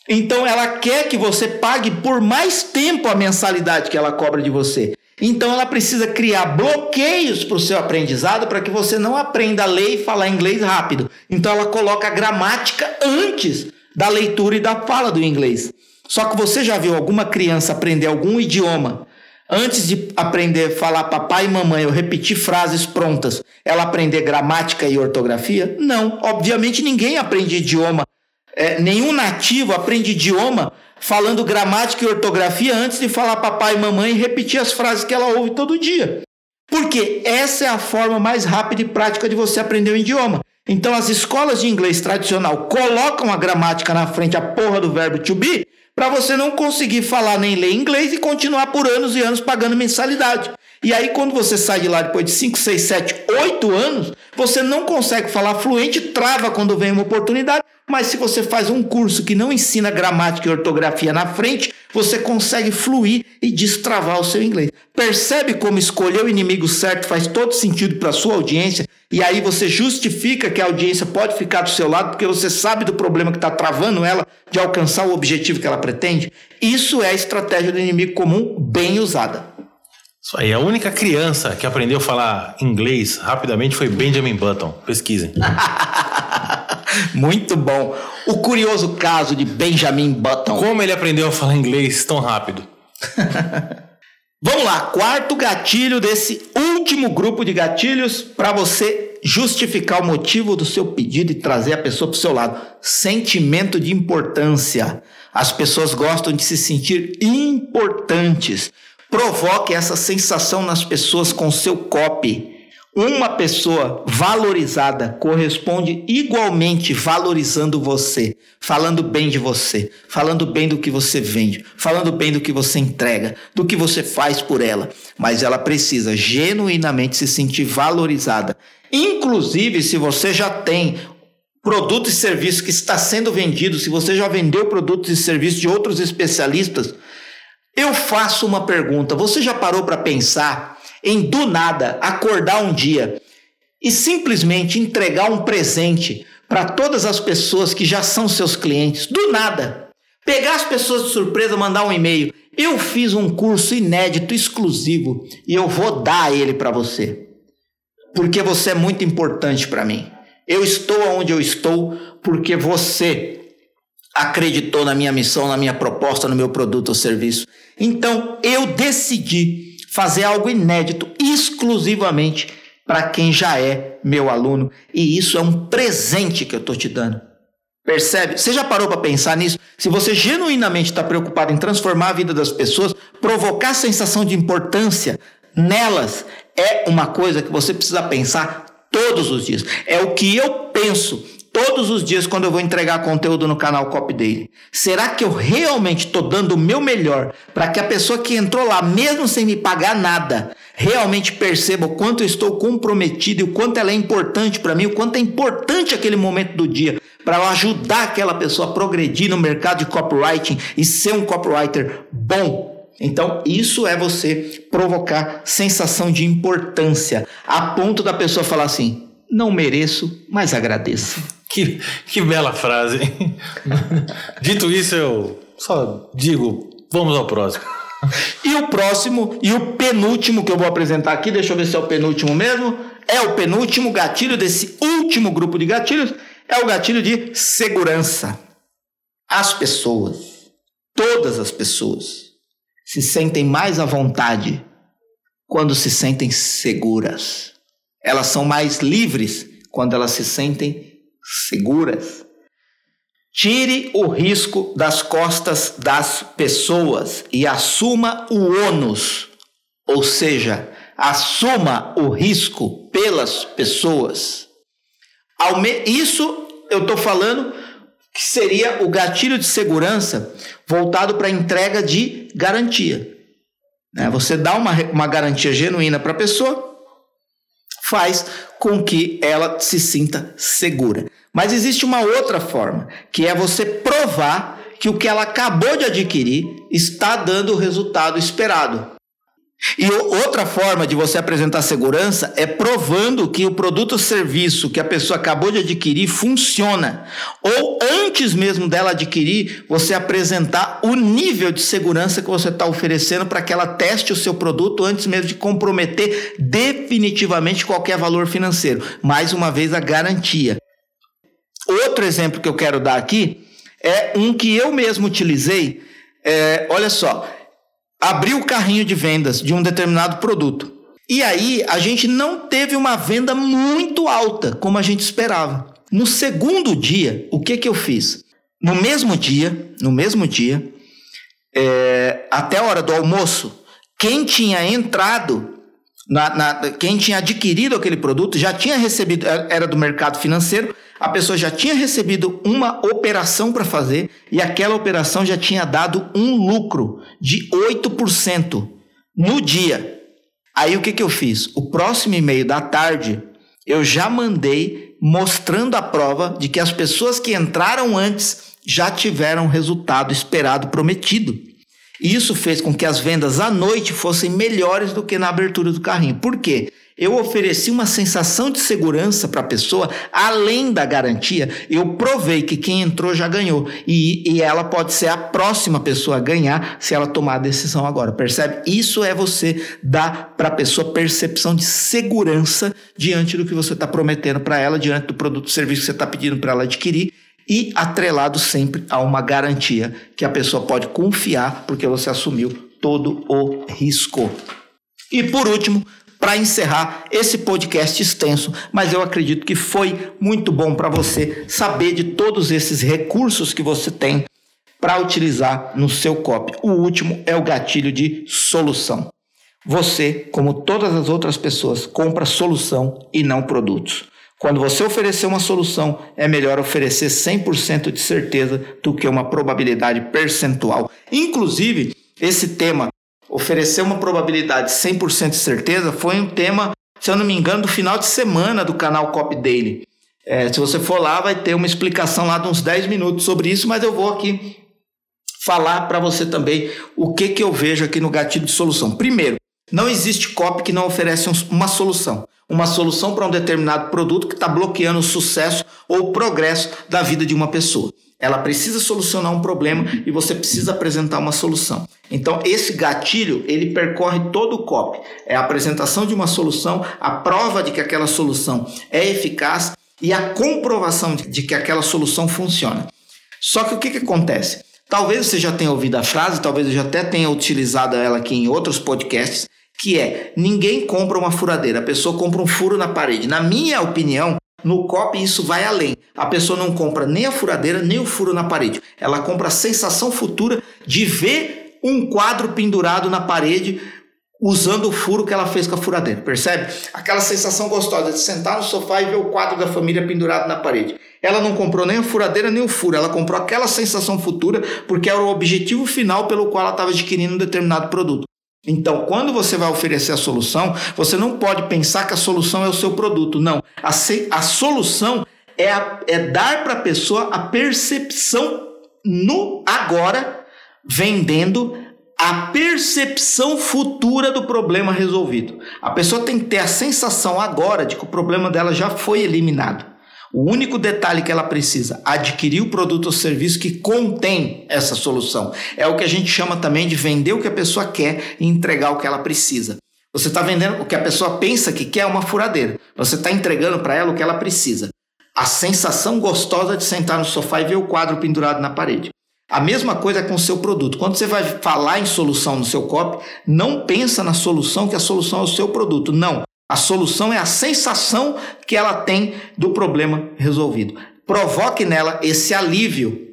Então ela quer que você pague por mais tempo a mensalidade que ela cobra de você. Então ela precisa criar bloqueios para o seu aprendizado para que você não aprenda a ler e falar inglês rápido. Então ela coloca a gramática antes da leitura e da fala do inglês. Só que você já viu alguma criança aprender algum idioma antes de aprender a falar papai e mamãe ou repetir frases prontas, ela aprender gramática e ortografia? Não, obviamente ninguém aprende idioma. É, nenhum nativo aprende idioma falando gramática e ortografia antes de falar papai e mamãe e repetir as frases que ela ouve todo dia. Porque essa é a forma mais rápida e prática de você aprender o idioma. Então as escolas de inglês tradicional colocam a gramática na frente, a porra do verbo to be, para você não conseguir falar nem ler inglês e continuar por anos e anos pagando mensalidade. E aí, quando você sai de lá depois de 5, 6, 7, 8 anos, você não consegue falar fluente, trava quando vem uma oportunidade. Mas se você faz um curso que não ensina gramática e ortografia na frente, você consegue fluir e destravar o seu inglês. Percebe como escolher o inimigo certo faz todo sentido para a sua audiência? E aí você justifica que a audiência pode ficar do seu lado porque você sabe do problema que está travando ela de alcançar o objetivo que ela pretende? Isso é a estratégia do inimigo comum bem usada. Isso aí, a única criança que aprendeu a falar inglês rapidamente foi Benjamin Button. Pesquisem. Muito bom. O curioso caso de Benjamin Button. Como ele aprendeu a falar inglês tão rápido? Vamos lá, quarto gatilho desse último grupo de gatilhos para você justificar o motivo do seu pedido e trazer a pessoa para o seu lado. Sentimento de importância. As pessoas gostam de se sentir importantes. Provoque essa sensação nas pessoas com seu copy. Uma pessoa valorizada corresponde igualmente valorizando você, falando bem de você, falando bem do que você vende, falando bem do que você entrega, do que você faz por ela. Mas ela precisa genuinamente se sentir valorizada. Inclusive, se você já tem produto e serviço que está sendo vendido, se você já vendeu produtos e serviços de outros especialistas, eu faço uma pergunta: você já parou para pensar em do nada acordar um dia e simplesmente entregar um presente para todas as pessoas que já são seus clientes? Do nada. Pegar as pessoas de surpresa, mandar um e-mail. Eu fiz um curso inédito, exclusivo, e eu vou dar ele para você. Porque você é muito importante para mim. Eu estou onde eu estou porque você acreditou na minha missão, na minha proposta, no meu produto ou serviço. Então eu decidi fazer algo inédito, exclusivamente para quem já é meu aluno, e isso é um presente que eu estou te dando. Percebe? Você já parou para pensar nisso? Se você genuinamente está preocupado em transformar a vida das pessoas, provocar a sensação de importância nelas, é uma coisa que você precisa pensar todos os dias. É o que eu penso todos os dias quando eu vou entregar conteúdo no canal Copy Daily? Será que eu realmente estou dando o meu melhor para que a pessoa que entrou lá, mesmo sem me pagar nada, realmente perceba o quanto eu estou comprometido e o quanto ela é importante para mim, o quanto é importante aquele momento do dia para ajudar aquela pessoa a progredir no mercado de copywriting e ser um copywriter bom? Então, isso é você provocar sensação de importância, a ponto da pessoa falar assim: não mereço, mas agradeço. Que, que bela frase. Dito isso, eu só digo, vamos ao próximo. E o próximo, e o penúltimo que eu vou apresentar aqui, deixa eu ver se é o penúltimo mesmo. É o penúltimo gatilho desse último grupo de gatilhos, é o gatilho de segurança. As pessoas, todas as pessoas, se sentem mais à vontade quando se sentem seguras. Elas são mais livres quando elas se sentem seguras. Tire o risco das costas das pessoas e assuma o ônus, ou seja, assuma o risco pelas pessoas. Isso eu estou falando que seria o gatilho de segurança voltado para entrega de garantia. Né? Você dá uma, uma garantia genuína para a pessoa, faz com que ela se sinta segura. Mas existe uma outra forma, que é você provar que o que ela acabou de adquirir está dando o resultado esperado. E outra forma de você apresentar segurança é provando que o produto ou serviço que a pessoa acabou de adquirir funciona. Ou antes mesmo dela adquirir, você apresentar o nível de segurança que você está oferecendo para que ela teste o seu produto antes mesmo de comprometer definitivamente qualquer valor financeiro. Mais uma vez, a garantia. Outro exemplo que eu quero dar aqui é um que eu mesmo utilizei. É, olha só abriu o carrinho de vendas de um determinado produto. E aí a gente não teve uma venda muito alta, como a gente esperava. No segundo dia, o que, que eu fiz? No mesmo dia, no mesmo dia, é, até a hora do almoço, quem tinha entrado, na, na, quem tinha adquirido aquele produto já tinha recebido, era do mercado financeiro, a pessoa já tinha recebido uma operação para fazer e aquela operação já tinha dado um lucro de 8% no dia. Aí o que, que eu fiz? O próximo e-mail da tarde eu já mandei mostrando a prova de que as pessoas que entraram antes já tiveram o resultado esperado prometido. E isso fez com que as vendas à noite fossem melhores do que na abertura do carrinho. Por quê? Eu ofereci uma sensação de segurança para a pessoa, além da garantia. Eu provei que quem entrou já ganhou. E, e ela pode ser a próxima pessoa a ganhar se ela tomar a decisão agora. Percebe? Isso é você dar para a pessoa percepção de segurança diante do que você está prometendo para ela, diante do produto ou serviço que você está pedindo para ela adquirir e atrelado sempre a uma garantia que a pessoa pode confiar porque você assumiu todo o risco. E por último, para encerrar esse podcast extenso, mas eu acredito que foi muito bom para você saber de todos esses recursos que você tem para utilizar no seu copy. O último é o gatilho de solução. Você, como todas as outras pessoas, compra solução e não produtos. Quando você oferecer uma solução, é melhor oferecer 100% de certeza do que uma probabilidade percentual. Inclusive, esse tema oferecer uma probabilidade 100% de certeza foi um tema, se eu não me engano, do final de semana do canal Cop Daily. É, se você for lá, vai ter uma explicação lá de uns 10 minutos sobre isso, mas eu vou aqui falar para você também o que, que eu vejo aqui no gatilho de solução. Primeiro, não existe copy que não oferece uma solução. Uma solução para um determinado produto que está bloqueando o sucesso ou o progresso da vida de uma pessoa. Ela precisa solucionar um problema e você precisa apresentar uma solução. Então, esse gatilho, ele percorre todo o COP. É a apresentação de uma solução, a prova de que aquela solução é eficaz e a comprovação de que aquela solução funciona. Só que o que, que acontece? Talvez você já tenha ouvido a frase, talvez eu já até tenha utilizado ela aqui em outros podcasts, que é: ninguém compra uma furadeira, a pessoa compra um furo na parede. Na minha opinião, no COP isso vai além. A pessoa não compra nem a furadeira, nem o furo na parede. Ela compra a sensação futura de ver um quadro pendurado na parede usando o furo que ela fez com a furadeira, percebe? Aquela sensação gostosa de sentar no sofá e ver o quadro da família pendurado na parede. Ela não comprou nem a furadeira nem o furo, ela comprou aquela sensação futura porque era o objetivo final pelo qual ela estava adquirindo um determinado produto. Então, quando você vai oferecer a solução, você não pode pensar que a solução é o seu produto. Não. A, a solução é, a, é dar para a pessoa a percepção no agora, vendendo a percepção futura do problema resolvido. A pessoa tem que ter a sensação agora de que o problema dela já foi eliminado. O único detalhe que ela precisa adquirir o produto ou serviço que contém essa solução. É o que a gente chama também de vender o que a pessoa quer e entregar o que ela precisa. Você está vendendo o que a pessoa pensa que quer uma furadeira. Você está entregando para ela o que ela precisa. A sensação gostosa de sentar no sofá e ver o quadro pendurado na parede. A mesma coisa com o seu produto. Quando você vai falar em solução no seu copy, não pensa na solução que a solução é o seu produto. Não. A solução é a sensação que ela tem do problema resolvido. Provoque nela esse alívio.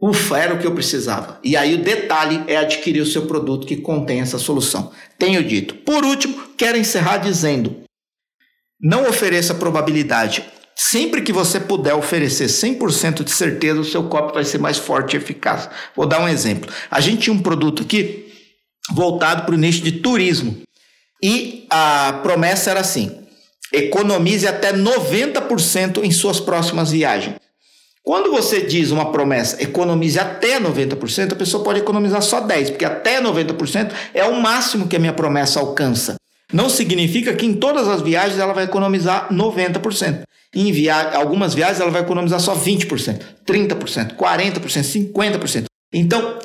Ufa, era o que eu precisava. E aí o detalhe é adquirir o seu produto que contém essa solução. Tenho dito. Por último, quero encerrar dizendo: não ofereça probabilidade. Sempre que você puder oferecer 100% de certeza, o seu copo vai ser mais forte e eficaz. Vou dar um exemplo. A gente tinha um produto aqui voltado para o nicho de turismo. E a promessa era assim: economize até 90% em suas próximas viagens. Quando você diz uma promessa, economize até 90%, a pessoa pode economizar só 10%, porque até 90% é o máximo que a minha promessa alcança. Não significa que em todas as viagens ela vai economizar 90%. Em via... algumas viagens ela vai economizar só 20%, 30%, 40%, 50%. Então,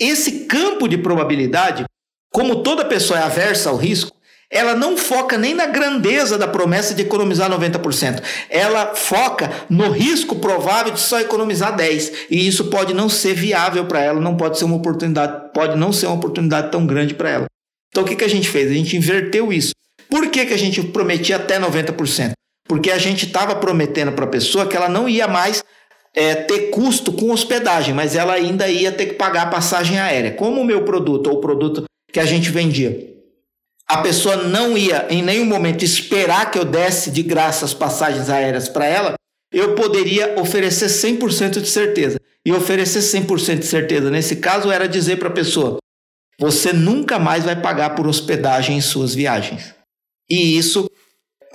esse campo de probabilidade, como toda pessoa é aversa ao risco, ela não foca nem na grandeza da promessa de economizar 90%. Ela foca no risco provável de só economizar 10%. E isso pode não ser viável para ela, não pode ser uma oportunidade, pode não ser uma oportunidade tão grande para ela. Então o que, que a gente fez? A gente inverteu isso. Por que, que a gente prometia até 90%? Porque a gente estava prometendo para a pessoa que ela não ia mais é, ter custo com hospedagem, mas ela ainda ia ter que pagar a passagem aérea. Como o meu produto ou o produto que a gente vendia, a pessoa não ia em nenhum momento esperar que eu desse de graça as passagens aéreas para ela, eu poderia oferecer 100% de certeza. E oferecer 100% de certeza nesse caso era dizer para a pessoa: você nunca mais vai pagar por hospedagem em suas viagens. E isso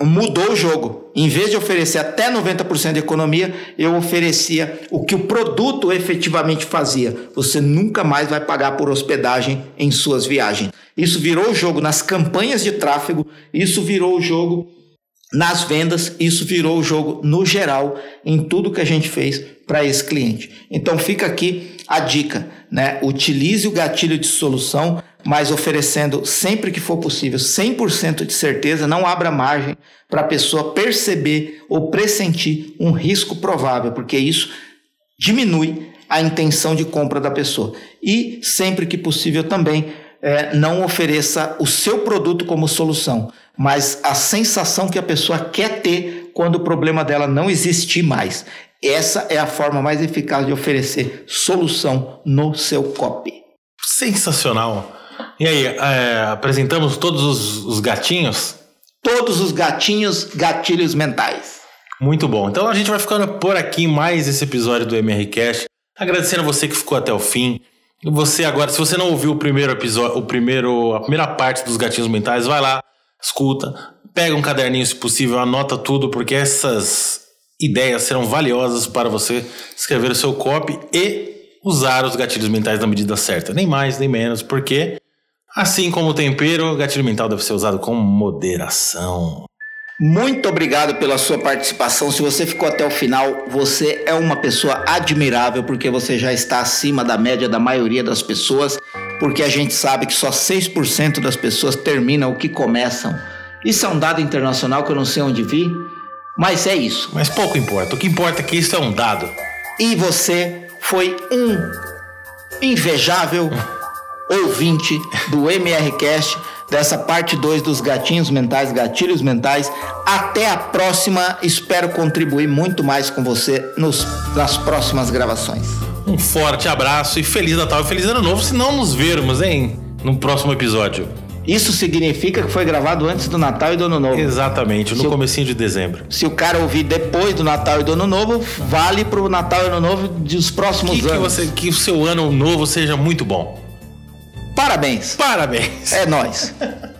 mudou o jogo. Em vez de oferecer até 90% de economia, eu oferecia o que o produto efetivamente fazia. Você nunca mais vai pagar por hospedagem em suas viagens. Isso virou o jogo nas campanhas de tráfego, isso virou o jogo nas vendas, isso virou o jogo no geral em tudo que a gente fez para esse cliente. Então fica aqui a dica, né? Utilize o gatilho de solução, mas oferecendo sempre que for possível 100% de certeza, não abra margem para a pessoa perceber ou pressentir um risco provável, porque isso diminui a intenção de compra da pessoa. E sempre que possível também é, não ofereça o seu produto como solução, mas a sensação que a pessoa quer ter quando o problema dela não existir mais. Essa é a forma mais eficaz de oferecer solução no seu copy. Sensacional. E aí, é, apresentamos todos os, os gatinhos? Todos os gatinhos, gatilhos mentais. Muito bom. Então a gente vai ficando por aqui mais esse episódio do MRCast. Agradecendo a você que ficou até o fim. Você agora, se você não ouviu o primeiro episódio, o primeiro, a primeira parte dos gatinhos mentais, vai lá, escuta, pega um caderninho se possível, anota tudo, porque essas ideias serão valiosas para você escrever o seu copy e usar os gatilhos mentais na medida certa. Nem mais, nem menos, porque, assim como o tempero, o gatilho mental deve ser usado com moderação. Muito obrigado pela sua participação. Se você ficou até o final, você é uma pessoa admirável, porque você já está acima da média da maioria das pessoas, porque a gente sabe que só 6% das pessoas terminam o que começam. Isso é um dado internacional que eu não sei onde vi, mas é isso. Mas pouco importa. O que importa é que isso é um dado. E você foi um invejável ouvinte do MRCast, dessa parte 2 dos gatinhos mentais, gatilhos mentais. Até a próxima. Espero contribuir muito mais com você nos, nas próximas gravações. Um forte abraço e Feliz Natal e Feliz Ano Novo, se não nos vermos, hein? No próximo episódio. Isso significa que foi gravado antes do Natal e do Ano Novo. Exatamente, no se comecinho de dezembro. Se o cara ouvir depois do Natal e do Ano Novo, vale pro Natal e Ano Novo dos próximos que, anos. Que, você, que o seu ano novo seja muito bom. Parabéns. Parabéns. É nós.